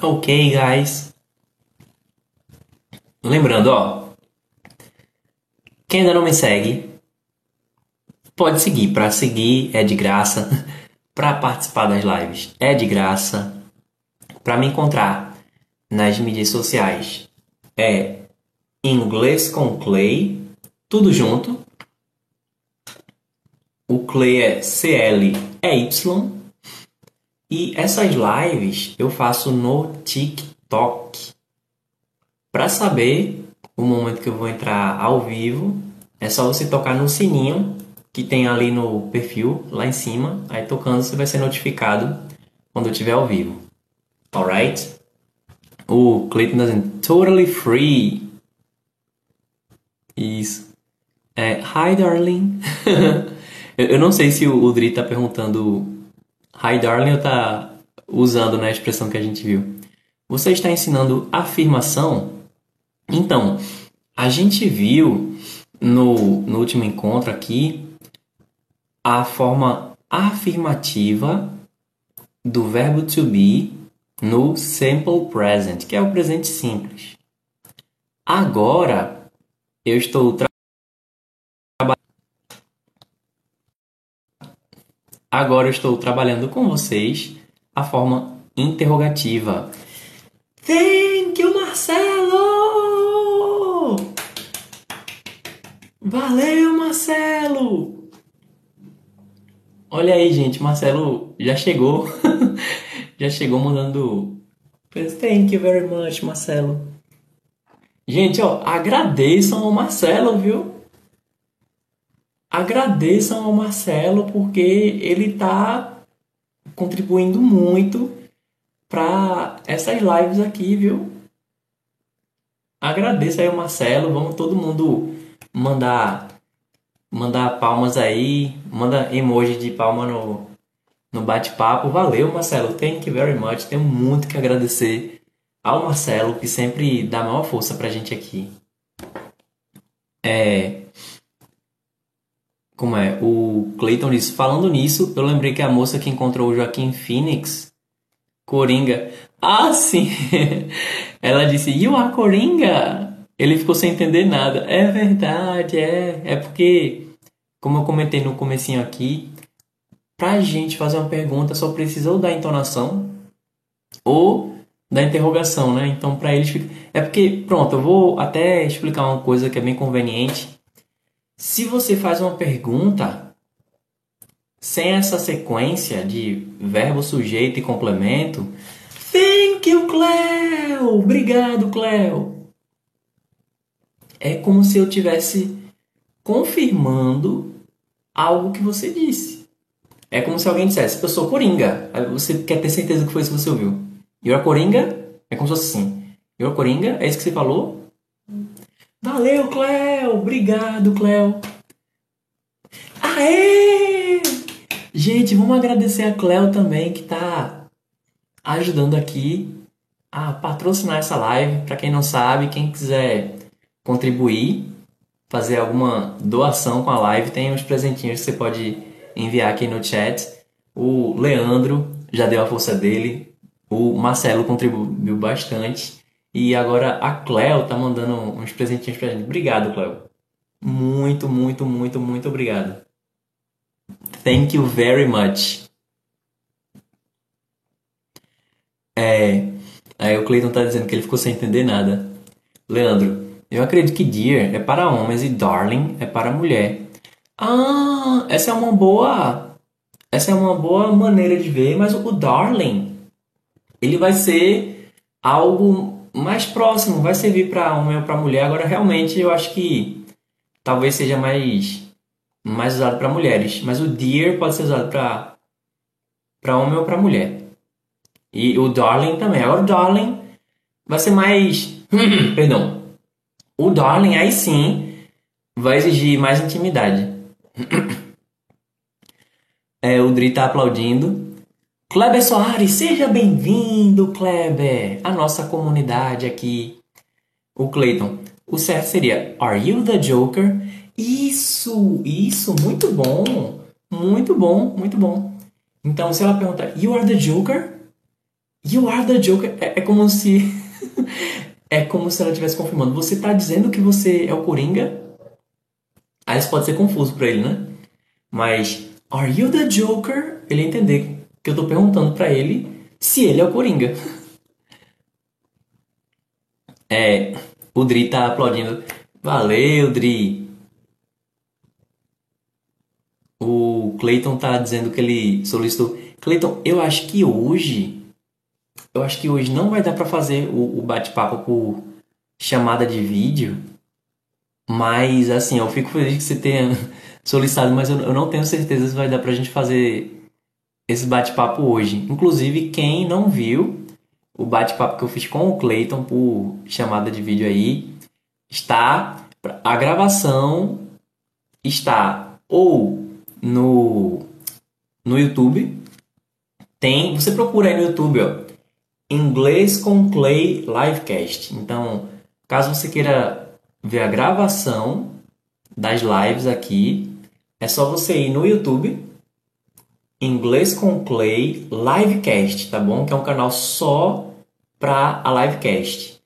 Ok, guys. Lembrando, ó. Quem ainda não me segue, pode seguir. Para seguir é de graça. Para participar das lives é de graça. Para me encontrar nas mídias sociais é inglês com Clay, tudo junto. O Clay é CL é Y. E essas lives eu faço no TikTok. Para saber o momento que eu vou entrar ao vivo, é só você tocar no sininho que tem ali no perfil, lá em cima. Aí tocando você vai ser notificado quando eu estiver ao vivo. Alright? O Clayton tá dizendo totally free. Isso. É, hi, darling. eu não sei se o Dri tá perguntando hi, darling ou tá usando né, a expressão que a gente viu. Você está ensinando afirmação? Então, a gente viu no, no último encontro aqui a forma afirmativa do verbo to be no simple present, que é o presente simples. Agora eu estou trabalhando Agora eu estou trabalhando com vocês a forma interrogativa. Thank you, Marcelo! Valeu, Marcelo! Olha aí, gente, Marcelo já chegou. já chegou mandando. Thank you very much, Marcelo. Gente, ó, agradeçam ao Marcelo, viu? Agradeçam ao Marcelo porque ele tá contribuindo muito para essas lives aqui, viu? Agradeço aí ao Marcelo, vamos todo mundo mandar mandar palmas aí, manda emoji de palma no, no bate-papo. Valeu, Marcelo. Thank you very much. Tenho muito que agradecer ao Marcelo, que sempre dá maior força pra gente aqui. É. Como é? O Clayton disse, falando nisso, eu lembrei que a moça que encontrou o Joaquim Phoenix, Coringa. Ah, sim! Ela disse, You are Coringa! Ele ficou sem entender nada. É verdade, é. É porque, como eu comentei no comecinho aqui, pra gente fazer uma pergunta só precisa ou da entonação ou da interrogação, né? Então, para eles é porque, pronto, eu vou até explicar uma coisa que é bem conveniente. Se você faz uma pergunta sem essa sequência de verbo, sujeito e complemento, thank you, Cleo! Obrigado, Cleo! É como se eu tivesse confirmando algo que você disse. É como se alguém dissesse, eu sou Coringa. Aí você quer ter certeza que foi isso que você ouviu. You're Coringa? É como se fosse assim. You're Coringa? É isso que você falou? Valeu, Cleo! Obrigado, Cleo! Aê! Gente, vamos agradecer a Cleo também, que está ajudando aqui a patrocinar essa live. Para quem não sabe, quem quiser contribuir, fazer alguma doação com a live, tem uns presentinhos que você pode enviar aqui no chat. O Leandro já deu a força dele, o Marcelo contribuiu bastante e agora a Cleo tá mandando uns presentinhos pra gente. Obrigado, Cleo. Muito, muito, muito, muito obrigado. Thank you very much. É, aí o Cleiton tá dizendo que ele ficou sem entender nada. Leandro, eu acredito que dear é para homens e darling é para mulher. Ah, essa é uma boa, essa é uma boa maneira de ver, mas o darling ele vai ser algo mais próximo, vai servir para homem ou para mulher. Agora realmente eu acho que talvez seja mais mais usado para mulheres, mas o dear pode ser usado para para homem ou para mulher. E o darling também. Agora o darling vai ser mais, perdão, o Darling, aí sim, vai exigir mais intimidade. É, o Dri tá aplaudindo. Kleber Soares, seja bem-vindo, Kleber, à nossa comunidade aqui. O Clayton, o certo seria Are you the Joker? Isso, isso, muito bom, muito bom, muito bom. Então, se ela perguntar You are the Joker? You are the Joker? É, é como se é como se ela estivesse confirmando. Você está dizendo que você é o Coringa? Aí isso pode ser confuso para ele, né? Mas, are you the Joker? Ele entender que eu estou perguntando para ele se ele é o Coringa. É, o Dri tá aplaudindo. Valeu, Dri. O Clayton tá dizendo que ele solicitou. Clayton, eu acho que hoje. Eu acho que hoje não vai dar para fazer o, o bate-papo por chamada de vídeo. Mas, assim, eu fico feliz que você tenha solicitado, mas eu, eu não tenho certeza se vai dar pra gente fazer esse bate-papo hoje. Inclusive, quem não viu o bate-papo que eu fiz com o Clayton por chamada de vídeo aí, está. A gravação está ou no, no YouTube. Tem. Você procura aí no YouTube, ó. Inglês com Clay Livecast. Então, caso você queira ver a gravação das lives aqui, é só você ir no YouTube, Inglês com Clay Livecast, tá bom? Que é um canal só para a livecast.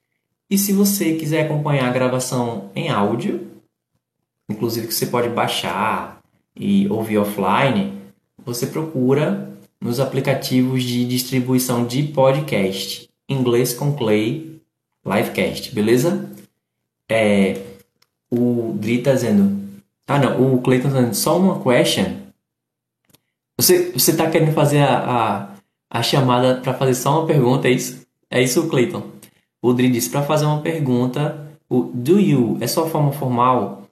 E se você quiser acompanhar a gravação em áudio, inclusive que você pode baixar e ouvir offline, você procura nos aplicativos de distribuição de podcast, Inglês com Clay Livecast, beleza? É, o Dri tá dizendo. Ah, não, o Clayton tá dizendo só uma question. Você, você tá querendo fazer a, a, a chamada para fazer só uma pergunta, é isso? É isso, Clayton. O Dri disse para fazer uma pergunta. O do you é sua forma formal?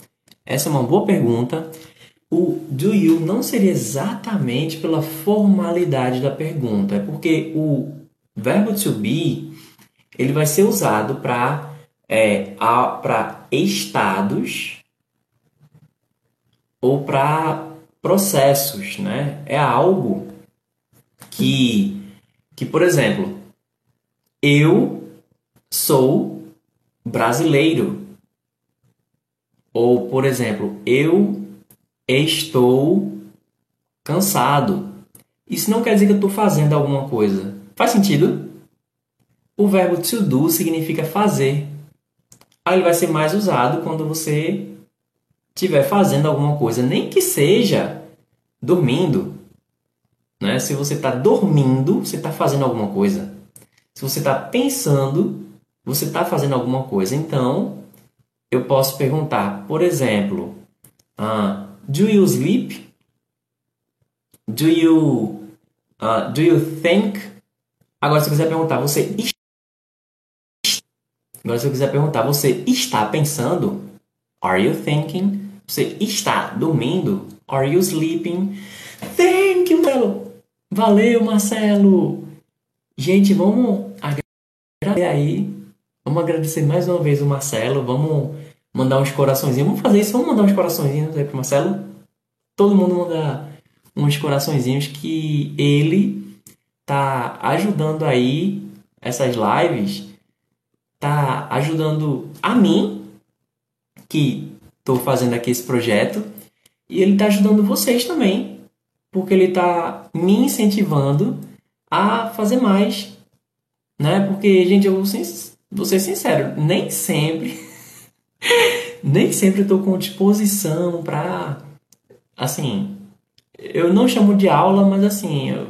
Essa é uma boa pergunta. O do you não seria exatamente pela formalidade da pergunta, é porque o verbo to be ele vai ser usado para é, para estados ou para processos, né? É algo que, que por exemplo, eu sou brasileiro. Ou, por exemplo, eu estou cansado. Isso não quer dizer que eu estou fazendo alguma coisa. Faz sentido? O verbo to do significa fazer. Aí ele vai ser mais usado quando você estiver fazendo alguma coisa, nem que seja dormindo. Né? Se você está dormindo, você está fazendo alguma coisa. Se você está pensando, você está fazendo alguma coisa. Então, eu posso perguntar, por exemplo, uh, Do you sleep? Do you, uh, do you think? Agora, se eu quiser perguntar, você Agora, se eu quiser perguntar, você está pensando? Are you thinking? Você está dormindo? Are you sleeping? Thank you, Marcelo! Valeu, Marcelo! Gente, vamos agradecer aí. Vamos agradecer mais uma vez o Marcelo. Vamos mandar uns coraçõezinhos. Vamos fazer isso. Vamos mandar uns coraçõezinhos aí pro Marcelo. Todo mundo manda uns coraçõezinhos que ele tá ajudando aí essas lives. Tá ajudando a mim, que estou fazendo aqui esse projeto. E ele tá ajudando vocês também. Porque ele tá me incentivando a fazer mais. Né? Porque, gente, eu vou vou ser sincero, nem sempre. nem sempre eu tô com disposição para assim, eu não chamo de aula, mas assim, eu,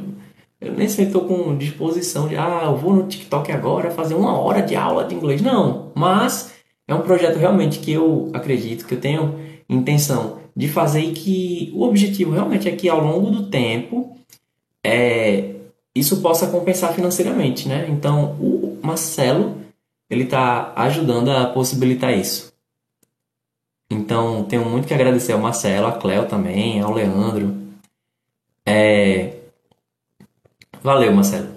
eu nem sempre estou com disposição de, ah, eu vou no TikTok agora fazer uma hora de aula de inglês. Não, mas é um projeto realmente que eu acredito, que eu tenho intenção de fazer e que o objetivo realmente é que ao longo do tempo é, isso possa compensar financeiramente, né? Então, o Marcelo, ele está ajudando a possibilitar isso. Então, tenho muito que agradecer ao Marcelo, a Cléo também, ao Leandro. É... Valeu, Marcelo.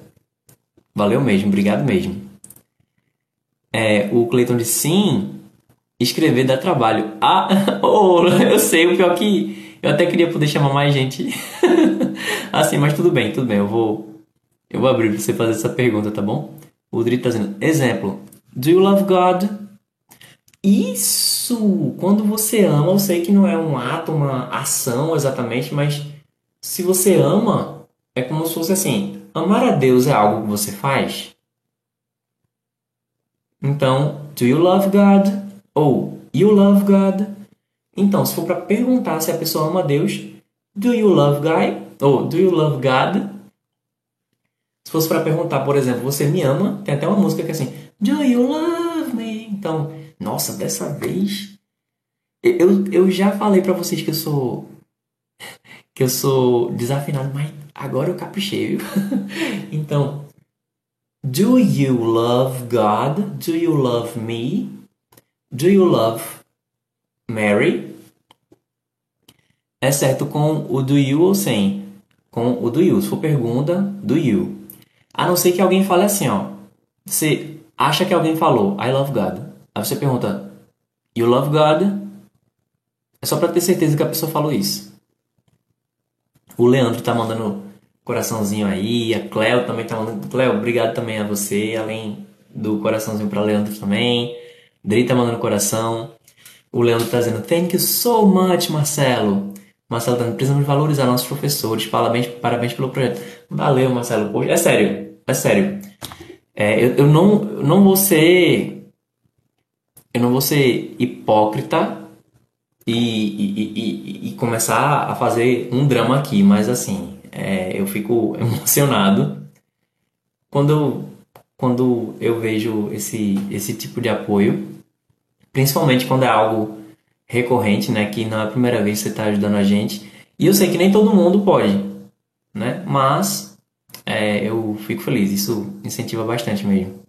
Valeu mesmo, obrigado mesmo. É, o Cleiton disse sim, escrever dá trabalho. Ah, oh, eu sei, o pior que eu até queria poder chamar mais gente. assim, mas tudo bem, tudo bem, eu vou eu vou abrir para você fazer essa pergunta, tá bom? O Drito tá dizendo, exemplo, do you love God? Isso! Quando você ama, eu sei que não é um ato, uma ação exatamente, mas se você ama, é como se fosse assim: amar a Deus é algo que você faz? Então, do you love God? Ou you love God? Então, se for para perguntar se a pessoa ama Deus, do you love God? Ou do you love God? Se fosse para perguntar, por exemplo, você me ama? Tem até uma música que é assim, Do you love me? Então, nossa, dessa vez eu, eu já falei para vocês que eu sou que eu sou desafinado, mas agora eu caprichei, viu? então, do you love God? Do you love me? Do you love Mary? É certo com o do you ou sem? Com o do you. Se for pergunta, do you. A não ser que alguém fale assim, ó. Você acha que alguém falou I love God. Aí você pergunta You love God? É só para ter certeza que a pessoa falou isso. O Leandro tá mandando coraçãozinho aí, a Cleo também tá mandando. Cleo, obrigado também a você, além do coraçãozinho para Leandro também. Dri tá mandando coração. O Leandro tá dizendo Thank you so much, Marcelo. Marcelo tá dizendo, precisamos valorizar nossos professores. Parabéns, parabéns pelo projeto. Valeu, Marcelo. Poxa, é sério, é sério. É, eu, eu não, não vou ser. Eu não vou ser hipócrita e, e, e, e começar a fazer um drama aqui, mas assim, é, eu fico emocionado quando eu, quando eu vejo esse, esse tipo de apoio, principalmente quando é algo recorrente, né, que não é a primeira vez que você está ajudando a gente. E eu sei que nem todo mundo pode, né, mas é, eu fico feliz. Isso incentiva bastante mesmo.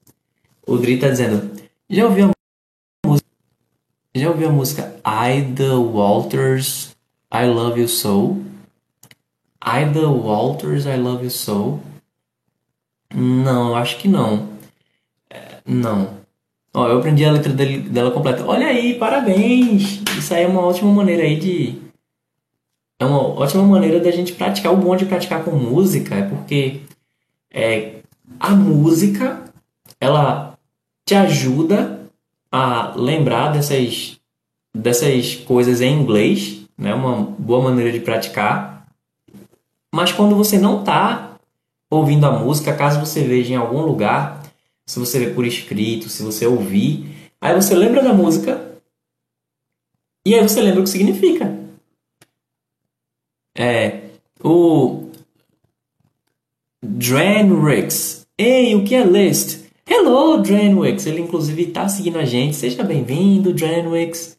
O Dri tá dizendo: Já ouviu? Já ouviu a música Ida Walters I Love You So? Ida Walters I Love You So? Não, acho que não. É, não. Ó, eu aprendi a letra dela completa. Olha aí, parabéns! Isso aí é uma ótima maneira aí de. É uma ótima maneira da gente praticar. O bom de praticar com música é porque é, a música ela te ajuda a lembrar dessas, dessas coisas em inglês, né? Uma boa maneira de praticar. Mas quando você não está ouvindo a música, caso você veja em algum lugar, se você vê por escrito, se você ouvir, aí você lembra da música e aí você lembra o que significa. É, o Dranwix. Ei, o que é list? Hello, Dranwix. Ele inclusive está seguindo a gente. Seja bem-vindo, Dranwix.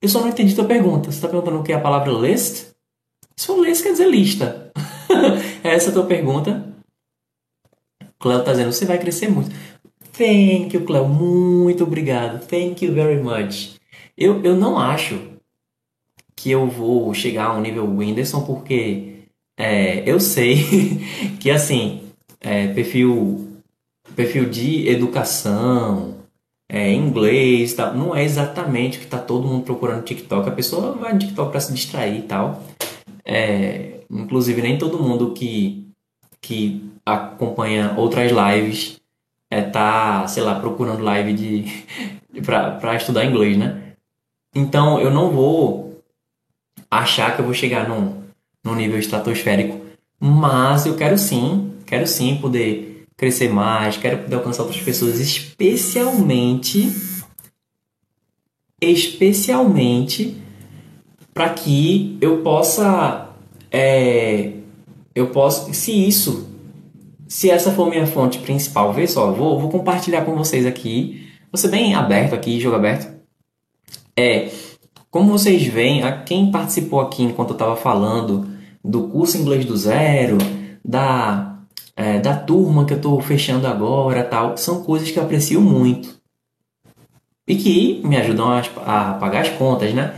Eu só não entendi tua pergunta. Você está perguntando o que é a palavra list? Se for list, quer dizer lista. é essa a tua pergunta. Cleo está dizendo, você vai crescer muito. Thank you, Cleo. Muito obrigado. Thank you very much. Eu, eu não acho que eu vou chegar ao nível Whindersson porque é, eu sei que assim, é, perfil, perfil de educação, é, inglês, tal, não é exatamente o que está todo mundo procurando no TikTok. A pessoa vai no TikTok para se distrair e tal. É, inclusive, nem todo mundo que, que acompanha outras lives é, tá, sei lá, procurando live de, para estudar inglês, né? Então, eu não vou achar que eu vou chegar num no nível estratosférico, mas eu quero sim, quero sim poder crescer mais, quero poder alcançar outras pessoas, especialmente especialmente para que eu possa é, eu posso se isso se essa for minha fonte principal vê só vou, vou compartilhar com vocês aqui você bem aberto aqui jogo aberto. É como vocês veem a quem participou aqui enquanto eu estava falando do curso Inglês do Zero, da, é, da turma que eu estou fechando agora, tal, são coisas que eu aprecio muito e que me ajudam a, a pagar as contas, né?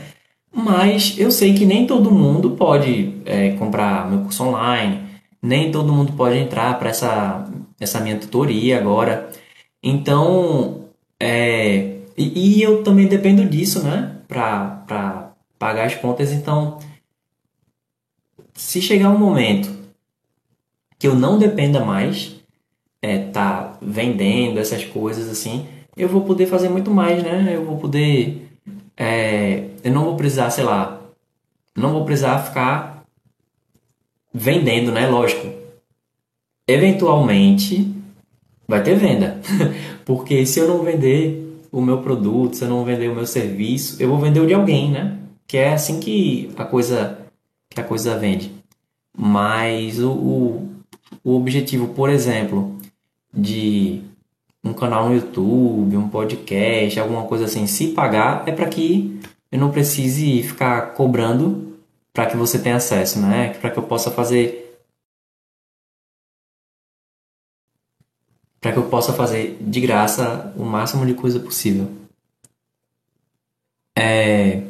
Mas eu sei que nem todo mundo pode é, comprar meu curso online, nem todo mundo pode entrar para essa, essa minha tutoria agora. Então, é, e, e, eu também dependo disso, né? Para pagar as contas. Então, se chegar um momento que eu não dependa mais, é, tá vendendo essas coisas assim, eu vou poder fazer muito mais, né? Eu vou poder. É, eu não vou precisar, sei lá, não vou precisar ficar vendendo, né? Lógico. Eventualmente vai ter venda. Porque se eu não vender o meu produto, se eu não vender o meu serviço, eu vou vender o de alguém, né? Que é assim que a coisa que a coisa vende. Mas o, o, o objetivo, por exemplo, de um canal no YouTube, um podcast, alguma coisa assim, se pagar, é para que eu não precise ficar cobrando para que você tenha acesso, né? Para que eu possa fazer para que eu possa fazer de graça o máximo de coisa possível. É,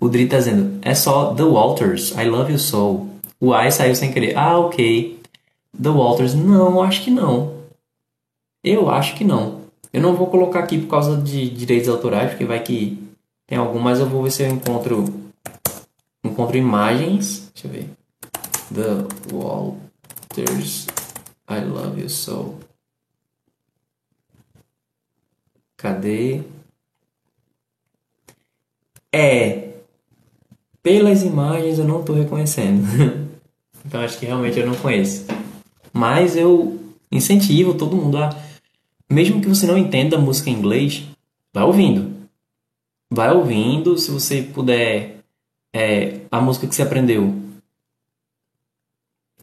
o Dri tá dizendo, é só The Walters, I Love You So. O I saiu sem querer. Ah, ok. The Walters, não, acho que não. Eu acho que não. Eu não vou colocar aqui por causa de direitos autorais, porque vai que tem algum, mas eu vou ver se eu encontro encontro imagens. Deixa eu ver. The Walters, I Love You So. Cadê? É. Pelas imagens eu não estou reconhecendo. então acho que realmente eu não conheço. Mas eu incentivo todo mundo a. Mesmo que você não entenda música em inglês, vai ouvindo. Vai ouvindo, se você puder. É, a música que você aprendeu.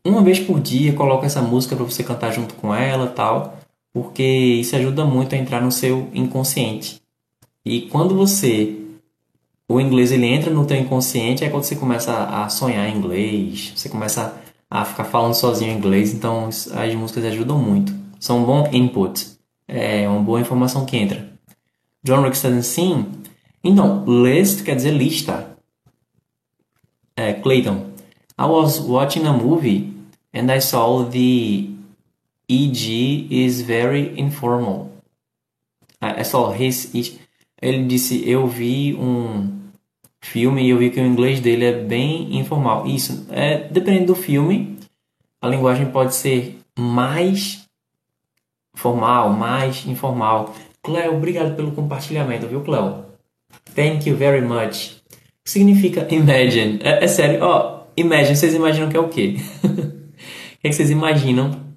Uma vez por dia, coloca essa música para você cantar junto com ela tal porque isso ajuda muito a entrar no seu inconsciente. E quando você o inglês ele entra no teu inconsciente, é quando você começa a sonhar em inglês, você começa a ficar falando sozinho inglês, então as músicas ajudam muito. São um bom input, é uma boa informação que entra. John Rick está dizendo sim. Então, list quer dizer lista. É, Clayton, I was watching a movie and I saw the EG is very informal. É só his, Ele disse: Eu vi um filme e eu vi que o inglês dele é bem informal. Isso, é, dependendo do filme, a linguagem pode ser mais formal, mais informal. Cleo, obrigado pelo compartilhamento, viu, Cleo? Thank you very much. Significa imagine. É, é sério, ó, imagine, vocês imaginam que é o quê? o que, é que vocês imaginam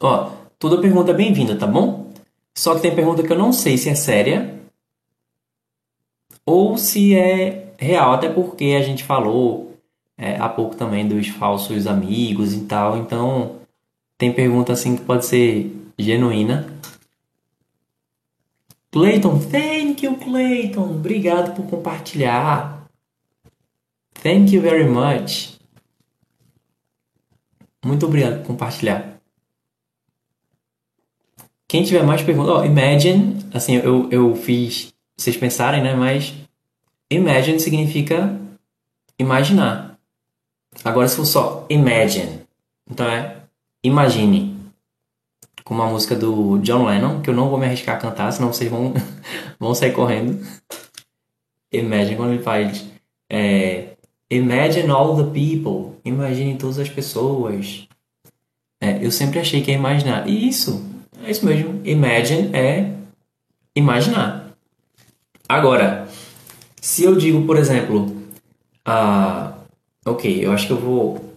Ó, toda pergunta é bem-vinda, tá bom? Só que tem pergunta que eu não sei se é séria ou se é real, até porque a gente falou é, há pouco também dos falsos amigos e tal, então tem pergunta assim que pode ser genuína. Clayton, thank you, Clayton. Obrigado por compartilhar. Thank you very much. Muito obrigado por compartilhar. Quem tiver mais perguntas, oh, imagine, assim, eu, eu fiz vocês pensarem, né? Mas imagine significa imaginar. Agora, se for só imagine, então é imagine. Como a música do John Lennon, que eu não vou me arriscar a cantar, senão vocês vão, vão sair correndo. Imagine, quando ele faz. É, imagine all the people. Imagine todas as pessoas. É, eu sempre achei que é imaginar. E isso, é isso mesmo. Imagine é imaginar. Agora, se eu digo, por exemplo, uh, ok, eu acho que eu vou,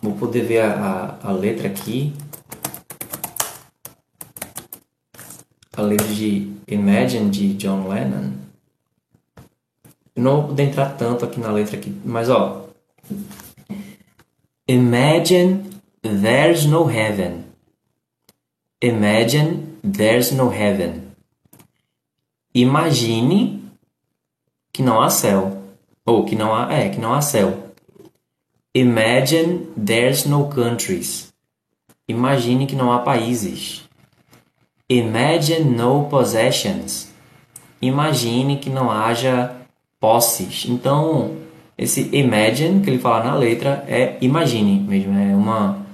vou poder ver a, a, a letra aqui. A letra de Imagine de John Lennon. Eu não vou poder entrar tanto aqui na letra aqui, mas ó. Imagine there's no heaven. Imagine there's no heaven. Imagine que não há céu. Ou que não há, é, que não há céu. Imagine there's no countries. Imagine que não há países. Imagine no possessions. Imagine que não haja posses. Então, esse imagine que ele fala na letra é imagine mesmo, é uma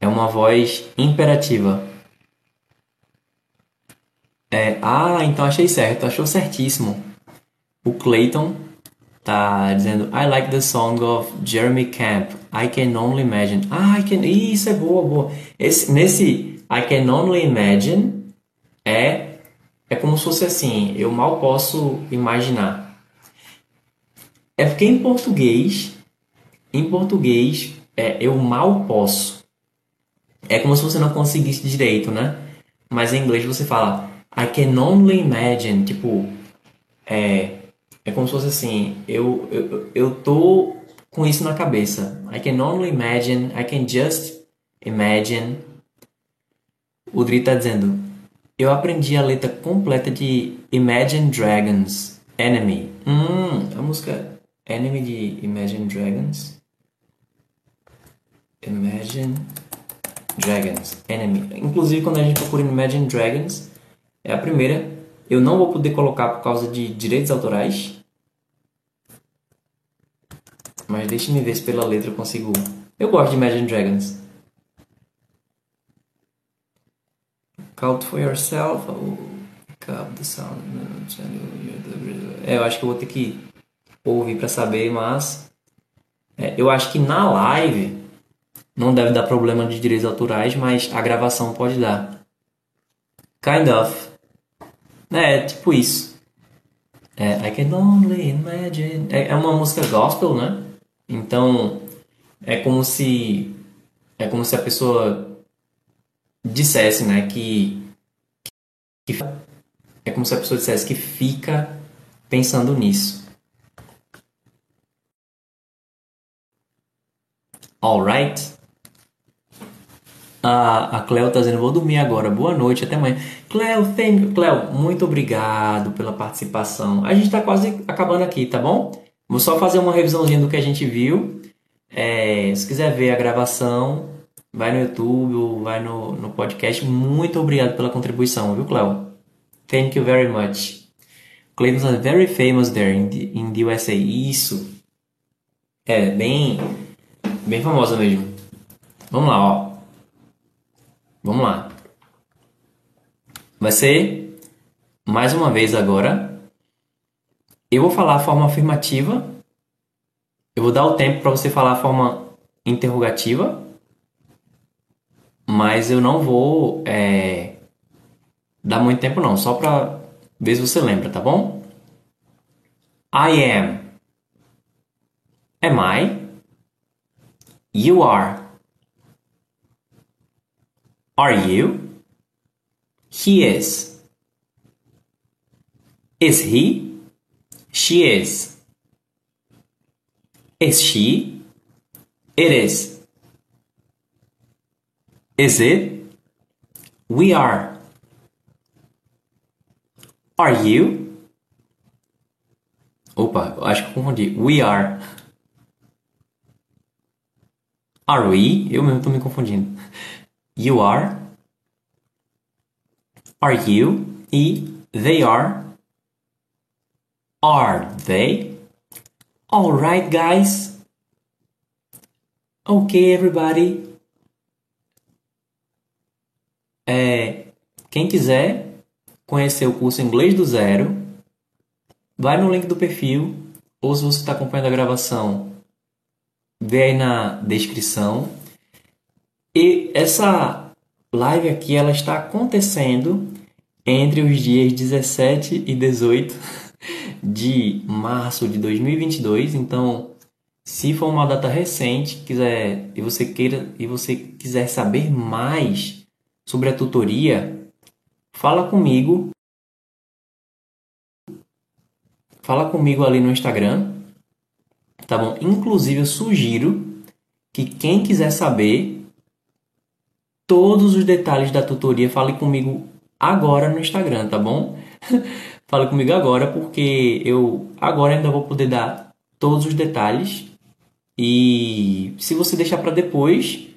é uma voz imperativa. É, ah, então achei certo, achou certíssimo. O Clayton tá dizendo I like the song of Jeremy Camp. I can only imagine. Ah, I can... isso é boa, boa. Esse, nesse I can only imagine é é como se fosse assim, eu mal posso imaginar. É porque em português, em português, é eu mal posso. É como se você não conseguisse direito, né? Mas em inglês você fala I can only imagine, tipo, é, é como se fosse assim, eu, eu, eu tô com isso na cabeça. I can only imagine, I can just imagine. O Dri tá dizendo, eu aprendi a letra completa de Imagine Dragons Enemy. Hum, a música Enemy de Imagine Dragons. Imagine Dragons. Enemy. Inclusive, quando a gente procura Imagine Dragons, é a primeira. Eu não vou poder colocar por causa de direitos autorais. Mas deixe-me ver se pela letra eu consigo. Eu gosto de Imagine Dragons. Count for yourself. Oh, up the sound. É, eu acho que eu vou ter que ouvir para saber, mas é, eu acho que na live não deve dar problema de direitos autorais, mas a gravação pode dar. Kind of. É, tipo isso. É, I can only imagine. É, é uma música gospel, né? Então, é como se é como se a pessoa dissesse, né, que, que é como se a pessoa dissesse que fica pensando nisso. Alright? A, a Cleo tá dizendo, vou dormir agora. Boa noite, até amanhã. Cleo, thank Cleo, muito obrigado pela participação. A gente tá quase acabando aqui, tá bom? Vou só fazer uma revisãozinha do que a gente viu. É, se quiser ver a gravação, vai no YouTube ou vai no, no podcast. Muito obrigado pela contribuição, viu, Cléo? Thank you very much. Clayton is very famous there in the, in the USA. Isso. É, bem, bem famosa mesmo. Vamos lá, ó. Vamos lá. Vai ser mais uma vez agora eu vou falar a forma afirmativa. Eu vou dar o tempo para você falar a forma interrogativa. Mas eu não vou é, dar muito tempo não, só para ver se você lembra, tá bom? I am. Am I? You are. Are you? He is. Is he? She is. Is she? It is. Is it? We are. Are you? Opa, acho que confundi. We are. Are we? Eu mesmo estou me confundindo. You are. Are you? E they are. Are they? Alright, guys. Ok, everybody. É, quem quiser conhecer o curso Inglês do Zero, vai no link do perfil, ou se você está acompanhando a gravação, vê aí na descrição. E essa live aqui ela está acontecendo entre os dias 17 e 18 de março de 2022. Então, se for uma data recente, quiser e você queira e você quiser saber mais sobre a tutoria, fala comigo. Fala comigo ali no Instagram, tá bom? Inclusive eu sugiro que quem quiser saber todos os detalhes da tutoria, fale comigo agora no Instagram, tá bom? Fale comigo agora, porque eu agora ainda vou poder dar todos os detalhes. E se você deixar para depois,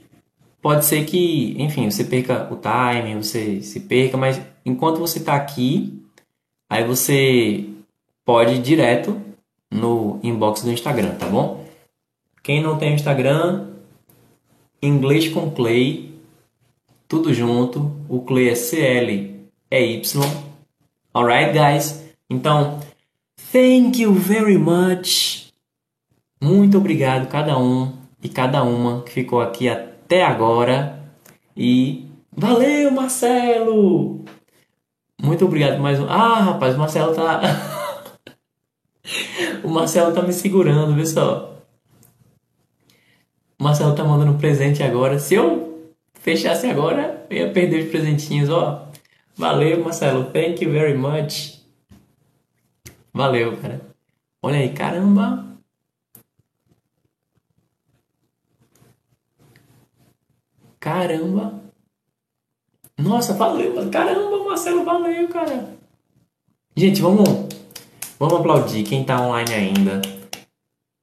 pode ser que, enfim, você perca o time, você se perca, mas enquanto você está aqui, aí você pode ir direto no inbox do Instagram, tá bom? Quem não tem Instagram, inglês com Clay, tudo junto. O Clay é CL, é Y. Alright, guys? Então, thank you very much. Muito obrigado cada um e cada uma que ficou aqui até agora. E valeu, Marcelo! Muito obrigado mais um. Ah, rapaz, o Marcelo tá. o Marcelo tá me segurando, viu só? O Marcelo tá mandando presente agora. Se eu fechasse agora, eu ia perder os presentinhos, ó. Valeu, Marcelo. Thank you very much. Valeu, cara. Olha aí, caramba. Caramba. Nossa, valeu. Caramba, Marcelo, valeu, cara. Gente, vamos, vamos aplaudir quem tá online ainda.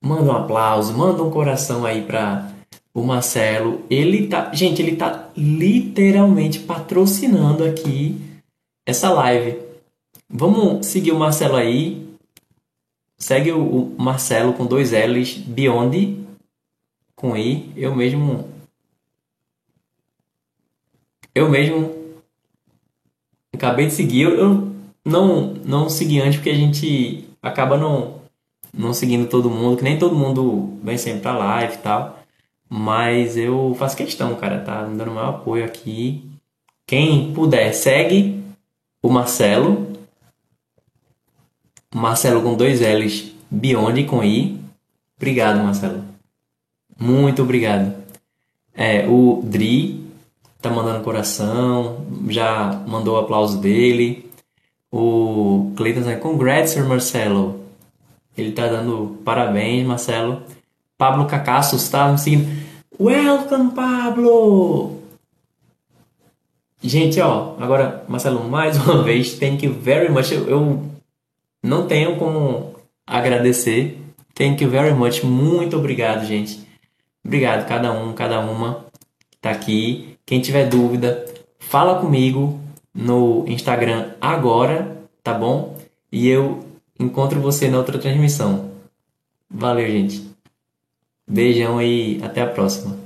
Manda um aplauso, manda um coração aí para o Marcelo. Ele tá, gente, ele tá literalmente patrocinando aqui essa live. Vamos seguir o Marcelo aí. Segue o Marcelo com dois L's, Beyond com I. Eu mesmo eu mesmo acabei de seguir. Eu não não segui antes porque a gente acaba não não seguindo todo mundo, que nem todo mundo vem sempre pra live e tal. Mas eu faço questão, cara, tá me dando meu apoio aqui. Quem puder, segue o Marcelo. Marcelo com dois L's, Beyond com I. Obrigado, Marcelo. Muito obrigado. É, o Dri tá mandando coração, já mandou o aplauso dele. O Cleiton tá congrats, Marcelo. Ele tá dando parabéns, Marcelo. Pablo tá me seguindo. Welcome, Pablo! Gente, ó, agora, Marcelo, mais uma vez, thank you very much. Eu, eu não tenho como agradecer. Thank you very much. Muito obrigado, gente. Obrigado, cada um, cada uma tá aqui. Quem tiver dúvida, fala comigo no Instagram agora, tá bom? E eu encontro você na outra transmissão. Valeu, gente. Beijão e até a próxima.